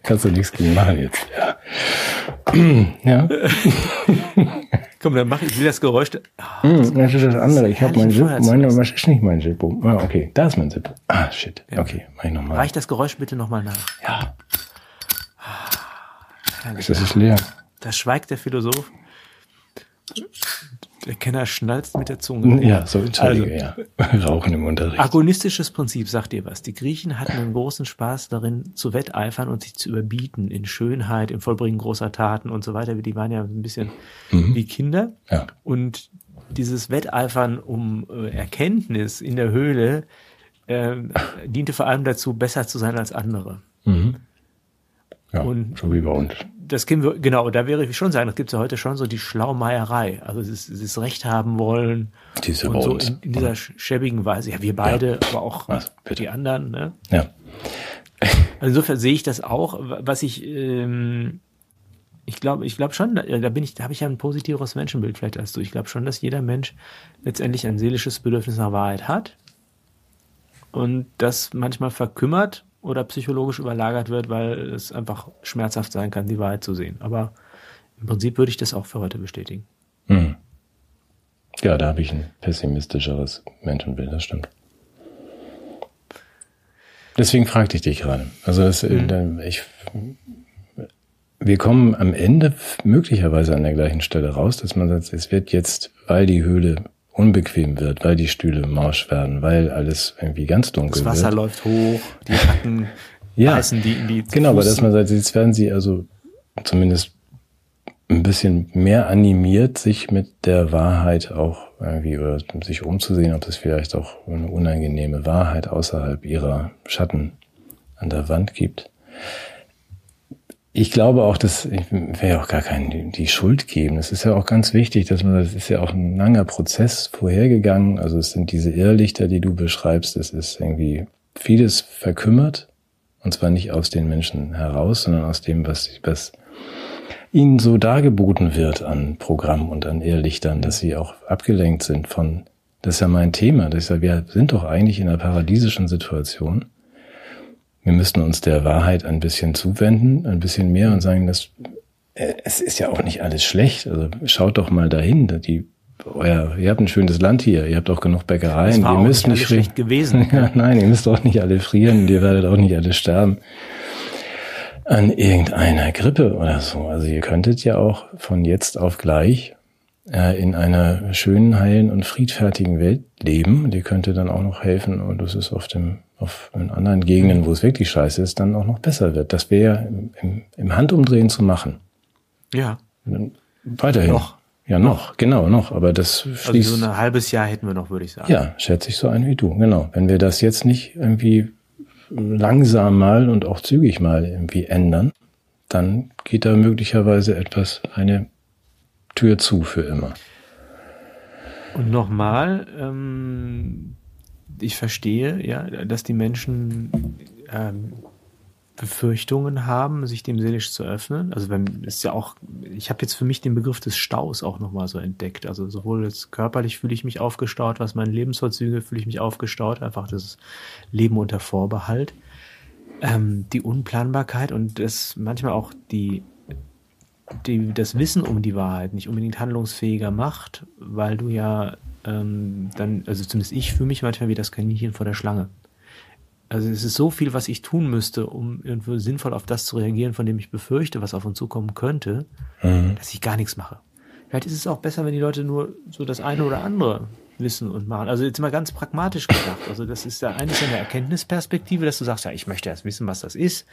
Kannst du nichts gegen machen jetzt. Ja. ja.
Komm, dann mach ich will das Geräusch.
Oh, das, das ist das andere. Ich habe mein Zip. Meine, was ist nicht mein Zip? Ah, okay, da ist mein Zip. Ah, shit. Ja. Okay, mach ich nochmal.
Reich das Geräusch bitte nochmal nach.
Ja. Ah, das ist leer.
Da schweigt der Philosoph. Der Kenner schnalzt mit der Zunge.
Ja, so entschuldige, also, ja. Rauchen im Unterricht.
Agonistisches Prinzip, sagt dir was. Die Griechen hatten einen großen Spaß darin, zu wetteifern und sich zu überbieten in Schönheit, im Vollbringen großer Taten und so weiter. Die waren ja ein bisschen mhm. wie Kinder.
Ja.
Und dieses Wetteifern um äh, Erkenntnis in der Höhle äh, diente vor allem dazu, besser zu sein als andere.
Mhm. Ja, und so wie bei uns
das können wir, genau, da wäre ich schon sagen, das gibt es ja heute schon so die Schlaumeierei. Also das Recht haben wollen.
Diese
und so in, in, dieser schäbigen Weise. Ja, wir beide, ja. aber auch Was, die anderen. Ne?
Ja.
Also insofern sehe ich das auch, was ich, ähm, ich glaube, ich glaube schon, da bin ich, da habe ich ja ein positiveres Menschenbild vielleicht als du. Ich glaube schon, dass jeder Mensch letztendlich ein seelisches Bedürfnis nach Wahrheit hat und das manchmal verkümmert oder psychologisch überlagert wird, weil es einfach schmerzhaft sein kann, die Wahrheit zu sehen. Aber im Prinzip würde ich das auch für heute bestätigen.
Hm. Ja, da habe ich ein pessimistischeres Menschenbild, das stimmt. Deswegen fragte ich dich gerade. Also das, mhm. ich, wir kommen am Ende möglicherweise an der gleichen Stelle raus, dass man sagt, es wird jetzt, weil die Höhle unbequem wird, weil die Stühle morsch werden, weil alles irgendwie ganz dunkel
wird. Das Wasser
wird.
läuft hoch, die Hacken ja, beißen die in die
Genau, aber dass man sagt, jetzt werden sie also zumindest ein bisschen mehr animiert, sich mit der Wahrheit auch irgendwie oder sich umzusehen, ob es vielleicht auch eine unangenehme Wahrheit außerhalb ihrer Schatten an der Wand gibt ich glaube auch, dass ich will ja auch gar keinen die Schuld geben. Es ist ja auch ganz wichtig, dass man, das ist ja auch ein langer Prozess vorhergegangen. Also es sind diese Irrlichter, die du beschreibst. Es ist irgendwie vieles verkümmert. Und zwar nicht aus den Menschen heraus, sondern aus dem, was, was ihnen so dargeboten wird an Programm und an Irrlichtern, dass sie auch abgelenkt sind von, das ist ja mein Thema. Das ist ja, wir sind doch eigentlich in einer paradiesischen Situation wir müssten uns der Wahrheit ein bisschen zuwenden, ein bisschen mehr und sagen, dass äh, es ist ja auch nicht alles schlecht. Also schaut doch mal dahin. Die, euer, ihr habt ein schönes Land hier, ihr habt auch genug Bäckereien. Ihr müsst
nicht, nicht schlecht gewesen.
ja, nein, ihr müsst auch nicht alle frieren und ihr werdet auch nicht alle sterben an irgendeiner Grippe oder so. Also ihr könntet ja auch von jetzt auf gleich äh, in einer schönen, heilen und friedfertigen Welt leben. Und ihr könnte dann auch noch helfen und das ist auf dem auf in anderen Gegenden, wo es wirklich scheiße ist, dann auch noch besser wird. Das wäre im, im, im Handumdrehen zu machen.
Ja.
Weiterhin. Noch. Ja, noch, genau, noch. Aber das
Also
schließt.
so ein halbes Jahr hätten wir noch, würde ich sagen.
ja, schätze ich so ein wie du. Genau. Wenn wir das jetzt nicht irgendwie langsam mal und auch zügig mal irgendwie ändern, dann geht da möglicherweise etwas, eine Tür zu für immer.
Und nochmal, ähm, ich verstehe, ja, dass die Menschen ähm, Befürchtungen haben, sich dem seelisch zu öffnen. Also wenn ist ja auch, ich habe jetzt für mich den Begriff des Staus auch nochmal so entdeckt. Also sowohl jetzt körperlich fühle ich mich aufgestaut, was meine Lebensvorzüge fühle ich mich aufgestaut, einfach das Leben unter Vorbehalt. Ähm, die Unplanbarkeit und das manchmal auch die die, das Wissen um die Wahrheit nicht unbedingt handlungsfähiger macht, weil du ja ähm, dann, also zumindest ich fühle mich manchmal wie das Kaninchen vor der Schlange. Also es ist so viel, was ich tun müsste, um irgendwo sinnvoll auf das zu reagieren, von dem ich befürchte, was auf uns zukommen könnte, dass ich gar nichts mache. Vielleicht ist es auch besser, wenn die Leute nur so das eine oder andere wissen und machen. Also jetzt mal ganz pragmatisch gedacht. Also das ist ja eigentlich eine Erkenntnisperspektive, dass du sagst, ja, ich möchte erst wissen, was das ist.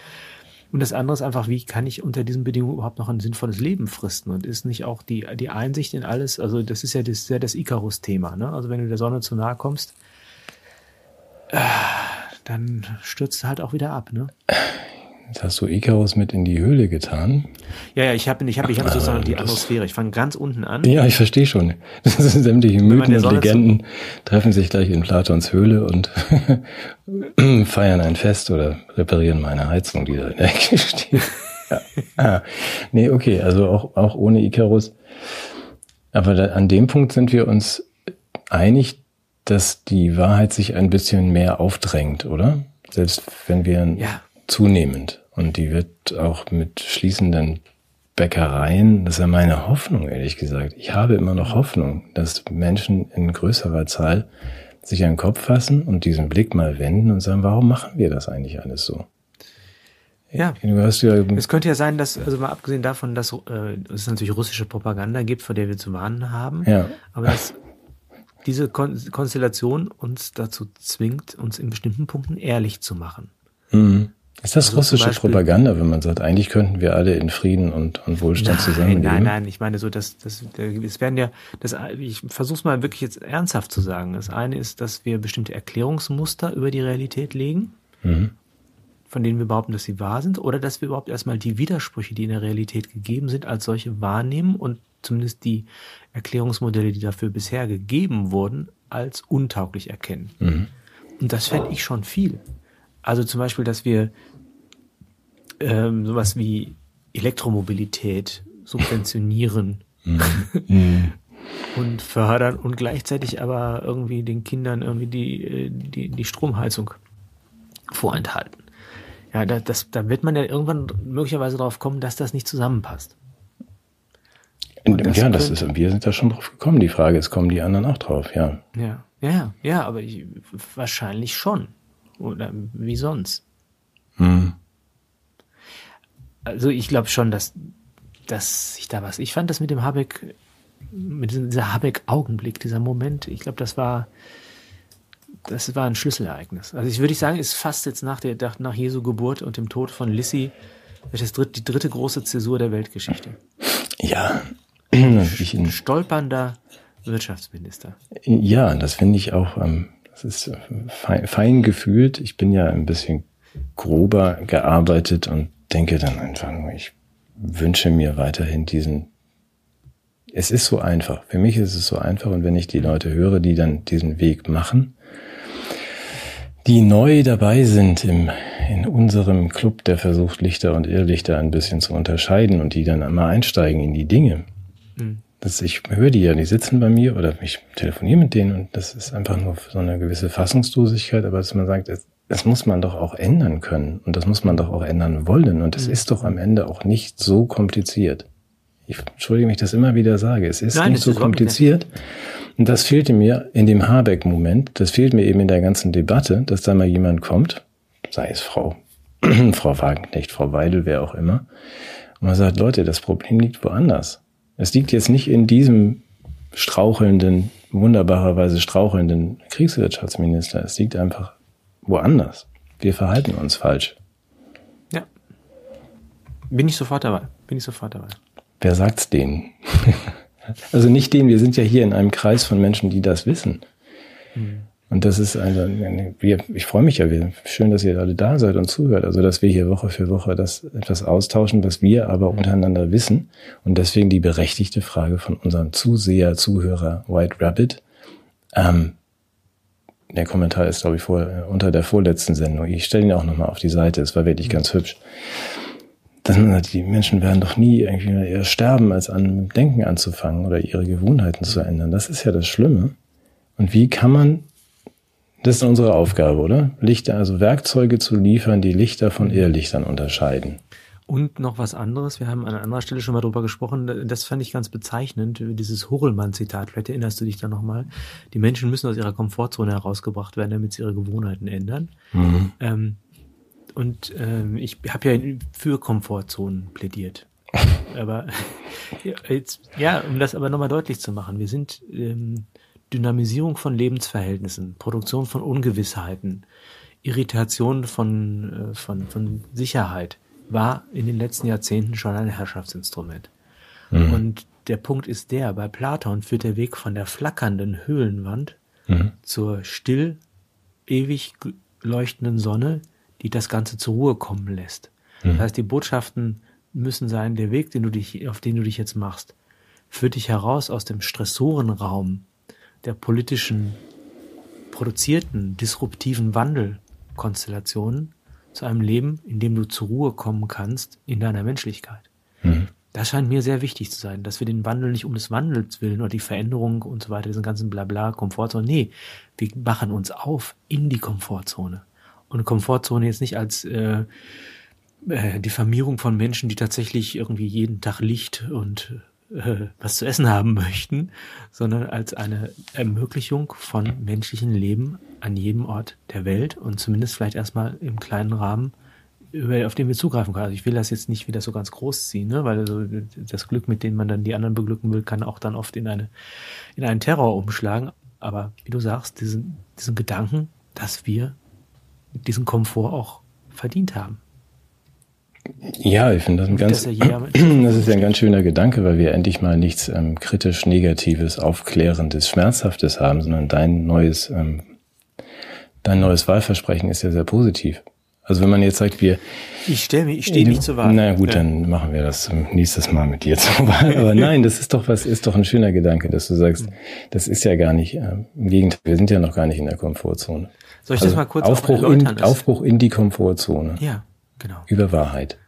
Und das andere ist einfach, wie kann ich unter diesen Bedingungen überhaupt noch ein sinnvolles Leben fristen? Und ist nicht auch die, die Einsicht in alles, also das ist ja das, ja das Icarus-Thema, ne? Also wenn du der Sonne zu nahe kommst, äh, dann stürzt du halt auch wieder ab, ne?
Jetzt hast du Icarus mit in die Höhle getan.
Ja, ja, ich habe ich hab, ich hab sozusagen die Atmosphäre. Ich fange ganz unten an.
Ja, ich verstehe schon. Das sind sämtliche Mythen und Legenden treffen sich gleich in Platons Höhle und feiern ein Fest oder reparieren meine Heizung, die da in der Ecke steht. Ja. Ah, nee, okay, also auch, auch ohne Icarus. Aber da, an dem Punkt sind wir uns einig, dass die Wahrheit sich ein bisschen mehr aufdrängt, oder? Selbst wenn wir
Ja.
Zunehmend. Und die wird auch mit schließenden Bäckereien, das ist ja meine Hoffnung, ehrlich gesagt. Ich habe immer noch Hoffnung, dass Menschen in größerer Zahl sich den Kopf fassen und diesen Blick mal wenden und sagen, warum machen wir das eigentlich alles so?
Ja.
Ja,
Es könnte ja sein, dass, also mal abgesehen davon, dass äh, es natürlich russische Propaganda gibt, vor der wir zu warnen haben,
Ja.
aber dass diese Kon Konstellation uns dazu zwingt, uns in bestimmten Punkten ehrlich zu machen.
Mhm. Ist das
Also
russische
Beispiel-
Propaganda, wenn man sagt, eigentlich könnten wir alle in Frieden und, und Wohlstand
Nein,
zusammenleben?
nein, nein, ich meine so, dass das, es werden ja, das, ich versuche es mal wirklich jetzt ernsthaft zu sagen. Das eine ist, dass wir bestimmte Erklärungsmuster über die Realität legen,
Mhm.
von denen wir behaupten, dass sie wahr sind, oder dass wir überhaupt erstmal die Widersprüche, die in der Realität gegeben sind, als solche wahrnehmen und zumindest die Erklärungsmodelle, die dafür bisher gegeben wurden, als untauglich erkennen.
Mhm.
Und das fände ich schon viel. Also zum Beispiel, dass wir ähm, sowas wie Elektromobilität subventionieren
Mhm.
und fördern und gleichzeitig aber irgendwie den Kindern irgendwie die, äh, die, die Stromheizung vorenthalten. Ja, da, das, da wird man ja irgendwann möglicherweise drauf kommen, dass das nicht zusammenpasst.
Und
das
ja, das ist, wir sind da schon drauf gekommen. Die Frage ist, kommen die anderen auch drauf? Ja.
Ja, ja, ja, ja, aber ich, wahrscheinlich schon. Oder wie sonst.
Mhm.
Also ich glaube schon, dass, dass sich da was. Ich fand das mit dem Habeck, mit diesem- dieser Habeck-Augenblick, dieser Moment, ich glaube, das war, das war ein Schlüsselereignis. Also ich würde sagen, ist fast jetzt nach der, nach Jesu Geburt und dem Tod von Lissy das dritt, die dritte große Zäsur der Weltgeschichte.
Ja. Ich,
Ein stolpernder Wirtschaftsminister.
Ja, das finde ich auch, ähm, das ist äh, fein, fein gefühlt. Ich bin ja ein bisschen grober gearbeitet und denke dann einfach nur, ich wünsche mir weiterhin diesen, es ist so einfach. Für mich ist es so einfach und wenn ich die Leute höre, die dann diesen Weg machen, die neu dabei sind im, in unserem Club, der versucht, Lichter und Irrlichter ein bisschen zu unterscheiden und die dann einmal einsteigen in die Dinge. Das, ich höre die ja, die sitzen bei mir oder ich telefoniere mit denen und das ist einfach nur so eine gewisse Fassungslosigkeit, aber dass man sagt, das, das muss man doch auch ändern können und das muss man doch auch ändern wollen und es ist doch am Ende auch nicht so kompliziert. Ich entschuldige mich, dass ich immer wieder sage, es ist
Nein,
nicht so
ist
kompliziert. Und das fehlte mir in dem Habeck-Moment, das fehlt mir eben in der ganzen Debatte, dass da mal jemand kommt, sei es Frau, Frau Wagenknecht, Frau Weidel, wer auch immer, und man sagt, Leute, das Problem liegt woanders. Es liegt jetzt nicht in diesem strauchelnden, wunderbarerweise strauchelnden Kriegswirtschaftsminister. Es liegt einfach woanders. Wir verhalten uns falsch.
Ja. Bin ich sofort dabei. Bin ich sofort dabei.
Wer sagt's denen? Also nicht den, wir sind ja hier in einem Kreis von Menschen, die das wissen. Mhm. Und das ist also, ich freue mich ja, schön, dass ihr alle da seid und zuhört. Also, dass wir hier Woche für Woche das etwas austauschen, was wir aber untereinander wissen. Und deswegen die berechtigte Frage von unserem Zuseher, Zuhörer White Rabbit. Ähm, der Kommentar ist, glaube ich, vor, unter der vorletzten Sendung. Ich stelle ihn auch nochmal auf die Seite. Es war wirklich ganz hübsch. Man sagt, die Menschen werden doch nie irgendwie eher sterben, als an Denken anzufangen oder ihre Gewohnheiten zu ändern. Das ist ja das Schlimme. Und wie kann man das ist unsere Aufgabe, oder? Lichter, also Werkzeuge zu liefern, die Lichter von Irrlichtern unterscheiden.
Und noch was anderes, wir haben an anderer Stelle schon mal drüber gesprochen, das fand ich ganz bezeichnend, dieses Hurlmann-Zitat, vielleicht erinnerst du dich da nochmal. Die Menschen müssen aus ihrer Komfortzone herausgebracht werden, damit sie ihre Gewohnheiten ändern. Mhm. Ähm, und ähm, ich habe ja für Komfortzonen plädiert. aber jetzt, ja, um das aber nochmal deutlich zu machen, wir sind ähm, Dynamisierung von Lebensverhältnissen, Produktion von Ungewissheiten, Irritation von, äh, von, von Sicherheit war in den letzten Jahrzehnten schon ein Herrschaftsinstrument. Mhm. Und der Punkt ist der, bei Platon führt der Weg von der flackernden Höhlenwand mhm. zur still, ewig leuchtenden Sonne, die das Ganze zur Ruhe kommen lässt. Mhm. Das heißt, die Botschaften müssen sein, der Weg, den du dich, auf den du dich jetzt machst, führt dich heraus aus dem Stressorenraum der politischen, produzierten, disruptiven Wandelkonstellationen zu einem Leben, in dem du zur Ruhe kommen kannst in deiner Menschlichkeit. Mhm. Das scheint mir sehr wichtig zu sein, dass wir den Wandel nicht um des Wandels willen oder die Veränderung und so weiter, diesen ganzen Blabla, Komfortzone. Nee, wir machen uns auf in die Komfortzone. Und Komfortzone jetzt nicht als äh, äh, Diffamierung von Menschen, die tatsächlich irgendwie jeden Tag Licht und äh, was zu essen haben möchten, sondern als eine Ermöglichung von menschlichem Leben an jedem Ort der Welt und zumindest vielleicht erstmal im kleinen Rahmen, auf den wir zugreifen können. Also ich will das jetzt nicht wieder so ganz groß ziehen, ne? weil also das Glück, mit dem man dann die anderen beglücken will, kann auch dann oft in eine in einen Terror umschlagen. Aber wie du sagst, diesen, diesen Gedanken, dass wir diesen Komfort auch verdient haben.
Ja, ich finde das ein ganz, das ist ja ein ganz schöner Gedanke, weil wir endlich mal nichts ähm, kritisch Negatives, Aufklärendes, Schmerzhaftes haben, sondern dein neues, ähm, dein neues Wahlversprechen ist ja sehr positiv. Also wenn man jetzt sagt, wir...
Ich stehe ich steh nicht zur Wahl.
Na gut, ja. dann machen wir das nächstes Mal mit dir zur Wahl. Aber nein, das ist doch was, ist doch ein schöner Gedanke, dass du sagst, das ist ja gar nicht, äh, im Gegenteil, wir sind ja noch gar nicht in der Komfortzone.
Soll ich also das mal kurz
Aufbruch in, Aufbruch in die Komfortzone.
Ja. Genau.
Über Wahrheit.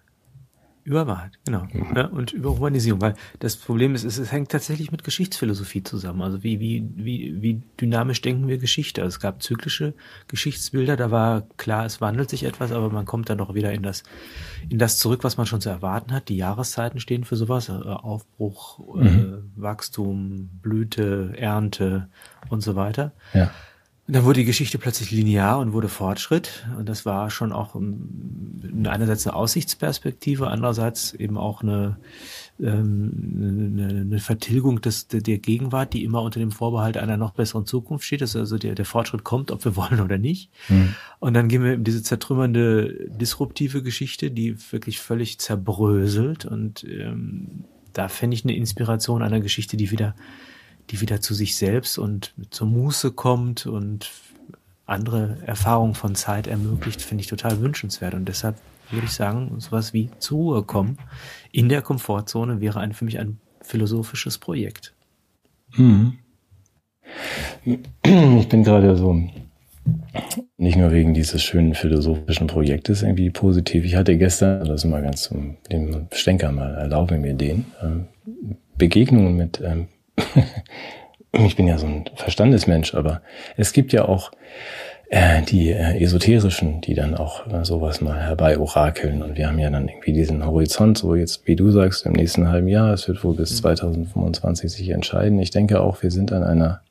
Über Wahrheit, genau. Mhm. Ja, und über Humanisierung, weil das Problem ist, es, es, hängt tatsächlich mit Geschichtsphilosophie zusammen. Also wie, wie, wie, wie dynamisch denken wir Geschichte? Also es gab zyklische Geschichtsbilder, da war klar, es wandelt sich etwas, aber man kommt dann doch wieder in das, in das zurück, was man schon zu erwarten hat. Die Jahreszeiten stehen für sowas, äh, Aufbruch, äh, mhm. äh, Wachstum, Blüte, Ernte und so weiter. Ja. Und dann wurde die Geschichte plötzlich linear und wurde Fortschritt. Und das war schon auch einerseits eine Aussichtsperspektive, andererseits eben auch eine, ähm, eine, eine Vertilgung des, der Gegenwart, die immer unter dem Vorbehalt einer noch besseren Zukunft steht. Dass also der, der Fortschritt kommt, ob wir wollen oder nicht. Mhm. Und dann gehen wir in diese zertrümmernde, disruptive Geschichte, die wirklich völlig zerbröselt. Und ähm, da fände ich eine Inspiration einer Geschichte, die wieder die wieder zu sich selbst und zur Muße kommt und andere Erfahrungen von Zeit ermöglicht, finde ich total wünschenswert. Und deshalb würde ich sagen, sowas wie zur Ruhe kommen in der Komfortzone wäre ein, für mich ein philosophisches Projekt.
Hm. Ich bin gerade so nicht nur wegen dieses schönen philosophischen Projektes irgendwie positiv. Ich hatte gestern, das ist mal ganz zum dem Stenker mal, erlaube mir den, ähm, Begegnungen mit ähm, ich bin ja so ein Verstandesmensch, aber es gibt ja auch äh, die äh, esoterischen, die dann auch äh, sowas mal herbei orakeln und wir haben ja dann irgendwie diesen Horizont, so jetzt, wie du sagst, im nächsten halben Jahr, es wird wohl bis 2025 mhm. sich entscheiden. Ich denke auch, wir sind an einer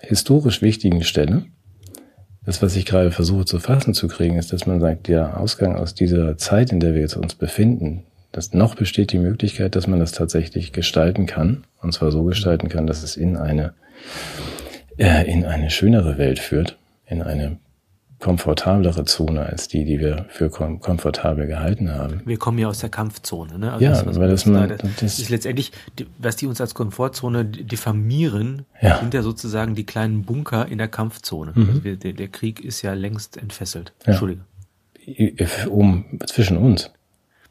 historisch wichtigen Stelle. Das, was ich gerade versuche zu fassen zu kriegen, ist, dass man sagt, der Ausgang aus dieser Zeit, in der wir jetzt uns befinden, dass noch besteht die Möglichkeit, dass man das tatsächlich gestalten kann. Und zwar so gestalten kann, dass es in eine, äh, in eine schönere Welt führt, in eine komfortablere Zone als die, die wir für kom komfortabel gehalten haben.
Wir kommen ja aus der Kampfzone, ne? Also
ja,
das,
weil das, man,
da-
das,
das ist letztendlich, die- was die uns als Komfortzone diffamieren,
Ja.
sind ja sozusagen die kleinen Bunker in der Kampfzone. Also wir, der, der Krieg ist ja längst entfesselt.
Ja.
Entschuldige.
um zwischen uns.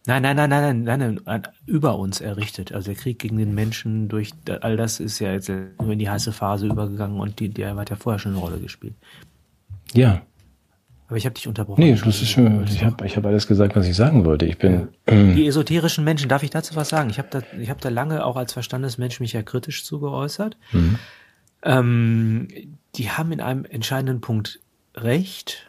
Nein, nein, nein, nein, nein, nein, nein, über uns errichtet. Also der Krieg gegen den Menschen durch all das ist ja jetzt nur in die heiße Phase übergegangen und die, der hat ja vorher schon eine Rolle gespielt.
Ja,
Aber ich habe dich unterbrochen.
nee, das ist schon, ich habe ich hab alles gesagt, was ich sagen wollte. Ich bin,
Die esoterischen Menschen, darf ich dazu was sagen? Ich habe da, ich habe da lange auch als Verstandesmensch mich ja kritisch zu geäußert. Ähm, die haben in einem entscheidenden Punkt recht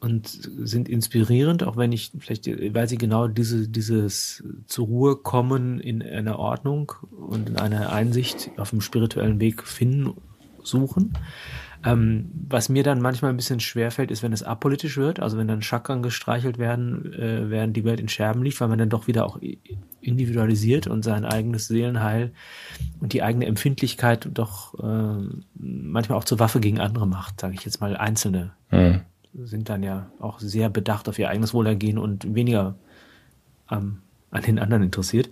und sind inspirierend, auch wenn ich vielleicht, weil sie genau diese, dieses zur Ruhe kommen in einer Ordnung und in einer Einsicht auf dem spirituellen Weg finden, suchen. Ähm, was mir dann manchmal ein bisschen schwerfällt, ist, wenn es apolitisch wird, also wenn dann Chakren gestreichelt werden, äh, während die Welt in Scherben liegt, weil man dann doch wieder auch individualisiert und sein eigenes Seelenheil und die eigene Empfindlichkeit doch äh, manchmal auch zur Waffe gegen andere macht, sage ich jetzt mal. Einzelne
hm,
sind dann ja auch sehr bedacht auf ihr eigenes Wohlergehen und weniger am an den anderen interessiert.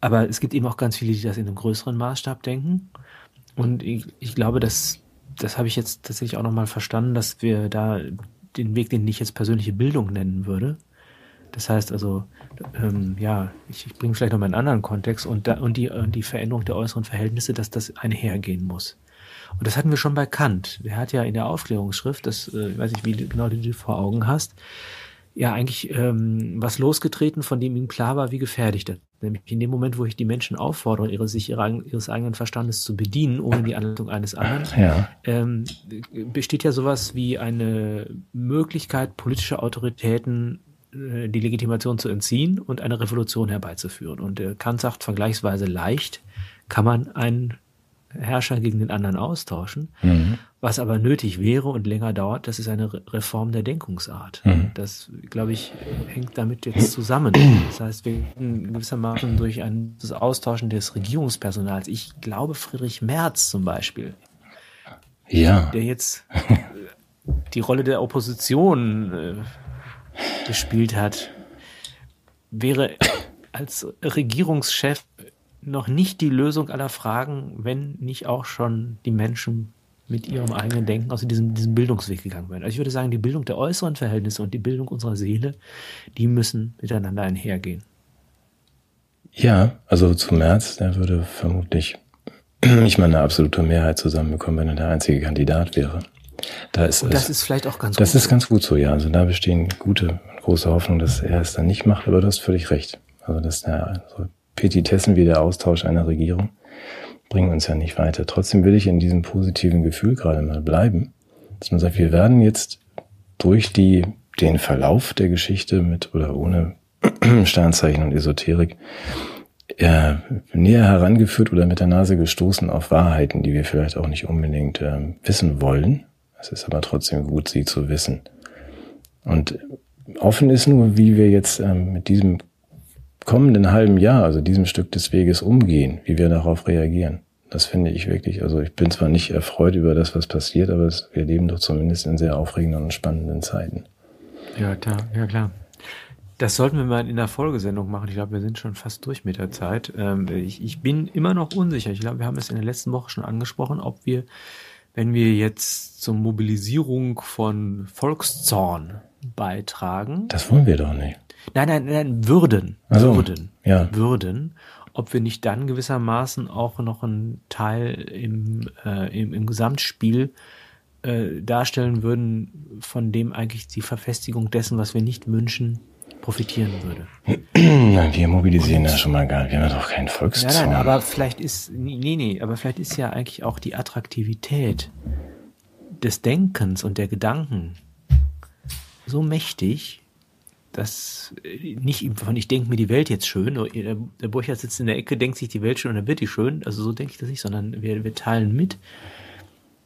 Aber es gibt eben auch ganz viele, die das in einem größeren Maßstab denken. Und ich, ich glaube, dass das habe ich jetzt tatsächlich auch nochmal verstanden, dass wir da den Weg, den ich jetzt persönliche Bildung nennen würde. Das heißt also, ähm, ja, ich, ich bringe vielleicht noch mal einen anderen Kontext und, da, und, die, und die Veränderung der äußeren Verhältnisse, dass das einhergehen muss. Und das hatten wir schon bei Kant. Der hat ja in der Aufklärungsschrift, das äh, ich weiß nicht, wie genau du die vor Augen hast, ja eigentlich ähm, was losgetreten, von dem ihm klar war, wie gefährlich das. Nämlich in dem Moment, wo ich die Menschen auffordere, ihre, sich ihre, ihres eigenen Verstandes zu bedienen, ohne die Anleitung eines anderen,
ja,
ähm, besteht ja sowas wie eine Möglichkeit, politische Autoritäten äh, die Legitimation zu entziehen und eine Revolution herbeizuführen. Und äh, Kant sagt, vergleichsweise leicht kann man einen Herrscher gegen den anderen austauschen.
mhm.
Was aber nötig wäre und länger dauert, das ist eine Re- Reform der Denkungsart.
Mhm.
Das, glaube ich, hängt damit jetzt zusammen. Das heißt, wir gewissermaßen durch ein das Austauschen des Regierungspersonals, ich glaube Friedrich Merz zum Beispiel,
ja,
der jetzt äh, die Rolle der Opposition äh, gespielt hat, wäre als Regierungschef noch nicht die Lösung aller Fragen, wenn nicht auch schon die Menschen mit ihrem eigenen Denken aus diesem, diesem Bildungsweg gegangen wären. Also ich würde sagen, die Bildung der äußeren Verhältnisse und die Bildung unserer Seele, die müssen miteinander einhergehen.
ja, also zu März, der würde vermutlich nicht mal eine absolute Mehrheit zusammenbekommen, wenn er der einzige Kandidat wäre. Da ist
Und
es,
das ist vielleicht auch ganz
das
gut.
ist ganz gut so, ja. Also da bestehen gute, große Hoffnung, dass er es dann nicht macht, aber du hast völlig recht. Also dass der so Petitessen wie der Austausch einer Regierung bringen uns ja nicht weiter. Trotzdem will ich in diesem positiven Gefühl gerade mal bleiben, dass man sagt, wir werden jetzt durch die, den Verlauf der Geschichte mit oder ohne Sternzeichen und Esoterik äh, näher herangeführt oder mit der Nase gestoßen auf Wahrheiten, die wir vielleicht auch nicht unbedingt ähm, wissen wollen. Es ist aber trotzdem gut, sie zu wissen. Und offen ist nur, wie wir jetzt ähm, mit diesem kommenden halben Jahr, also diesem Stück des Weges umgehen, wie wir darauf reagieren. Das finde ich wirklich, also ich bin zwar nicht erfreut über das, was passiert, aber es, wir leben doch zumindest in sehr aufregenden und spannenden Zeiten.
Ja, klar, ja klar. Das sollten wir mal in der Folgesendung machen. Ich glaube, wir sind schon fast durch mit der Zeit. Ähm, ich, ich bin immer noch unsicher. Ich glaube, wir haben es in der letzten Woche schon angesprochen, ob wir, wenn wir jetzt zur Mobilisierung von Volkszorn beitragen,
Das wollen wir doch nicht.
Nein, nein, nein, würden,
Ach so,
würden,
ja.
würden, ob wir nicht dann gewissermaßen auch noch einen Teil im, äh, im, im Gesamtspiel äh, darstellen würden, von dem eigentlich die Verfestigung dessen, was wir nicht wünschen, profitieren würde.
Nein, wir mobilisieren ja schon mal gar nicht. Wir haben ja doch keinen
Nein,
Volkszorn.
nein, aber vielleicht ist, nee, nee, aber vielleicht ist ja eigentlich auch die Attraktivität des Denkens und der Gedanken so mächtig, dass äh, nicht von ich denke mir die Welt jetzt schön, der, der Burchard sitzt in der Ecke, denkt sich die Welt schön und dann wird die schön, also so denke ich das nicht, sondern wir, wir teilen mit,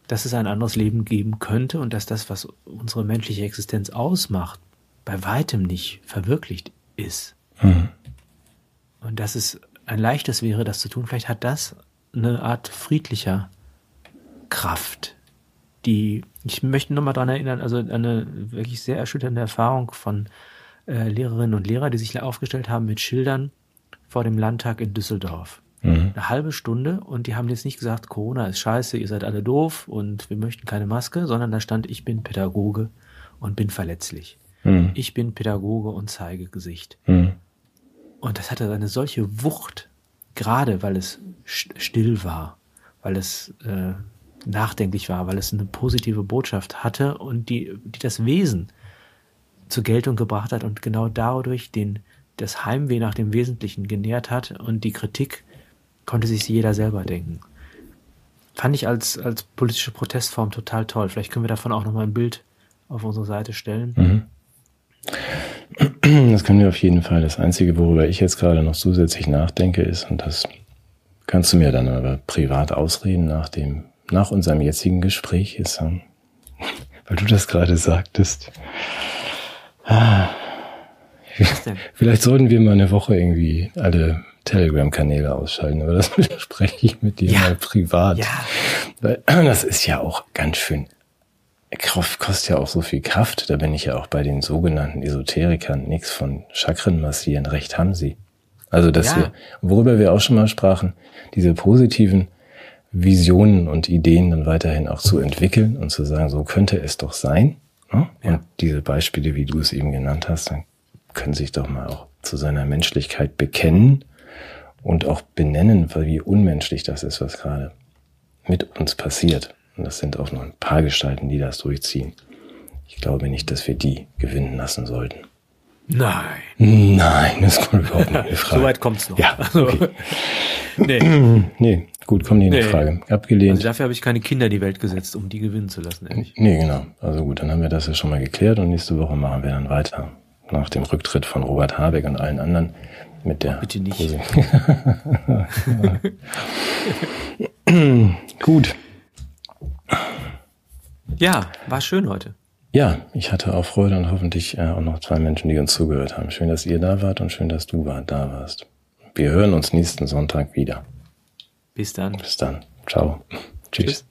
dass es ein anderes Leben geben könnte und dass das, was unsere menschliche Existenz ausmacht, bei weitem nicht verwirklicht ist.
Mhm.
Und dass es ein leichtes wäre, das zu tun. Vielleicht hat das eine Art friedlicher Kraft, die Ich möchte nochmal daran erinnern, also eine wirklich sehr erschütternde Erfahrung von äh, Lehrerinnen und Lehrern, die sich aufgestellt haben mit Schildern vor dem Landtag in Düsseldorf. Mhm. Eine halbe Stunde und die haben jetzt nicht gesagt, Corona ist scheiße, ihr seid alle doof und wir möchten keine Maske, sondern da stand, ich bin Pädagoge und bin verletzlich. Mhm. Ich bin Pädagoge und zeige Gesicht. Mhm. Und das hatte eine solche Wucht, gerade weil es still war, weil es äh, nachdenklich war, weil es eine positive Botschaft hatte und die, die das Wesen zur Geltung gebracht hat und genau dadurch den, das Heimweh nach dem Wesentlichen genährt hat und die Kritik konnte sich jeder selber denken. Fand ich als, als politische Protestform total toll. Vielleicht können wir davon auch nochmal ein Bild auf unsere Seite stellen. Mhm.
Das können wir auf jeden Fall. Das Einzige, worüber ich jetzt gerade noch zusätzlich nachdenke, ist, und das kannst du mir dann aber privat ausreden nach dem, nach unserem jetzigen Gespräch, ist, ähm, weil du das gerade sagtest. Ah, vielleicht sollten wir mal eine Woche irgendwie alle Telegram-Kanäle ausschalten, aber das bespreche ich mit dir ja. mal privat. Ja. Weil das ist ja auch ganz schön kostet ja auch so viel Kraft. Da bin ich ja auch bei den sogenannten Esoterikern nichts von Chakren massieren. Recht haben sie. Also, dass ja. wir, worüber wir auch schon mal sprachen, diese positiven Visionen und Ideen dann weiterhin auch zu entwickeln und zu sagen, so könnte es doch sein. Ne? Ja. Und diese Beispiele, wie du es eben genannt hast, dann können sich doch mal auch zu seiner Menschlichkeit bekennen und auch benennen, wie unmenschlich das ist, was gerade mit uns passiert. Und das sind auch noch ein paar Gestalten, die das durchziehen. Ich glaube nicht, dass wir die gewinnen lassen sollten.
Nein.
Nein, das kommt überhaupt nicht in Frage.
Soweit kommt's noch.
Ja. Also, okay. nee. nee, gut, kommt nicht in nee. Frage. Abgelehnt. Also
dafür habe ich keine Kinder in die Welt gesetzt, um die gewinnen zu lassen, ehrlich.
Nee, genau. Also gut, dann haben wir das ja schon mal geklärt und nächste Woche machen wir dann weiter. Nach dem Rücktritt von Robert Habeck und allen anderen mit der.
Oh, bitte nicht.
gut.
Ja, war schön heute.
Ja, ich hatte auch Freude und hoffentlich äh, auch noch zwei Menschen, die uns zugehört haben. Schön, dass ihr da wart und schön, dass du war, da warst. Wir hören uns nächsten Sonntag wieder.
Bis dann.
Bis dann. Ciao. Tschüss. Tschüss.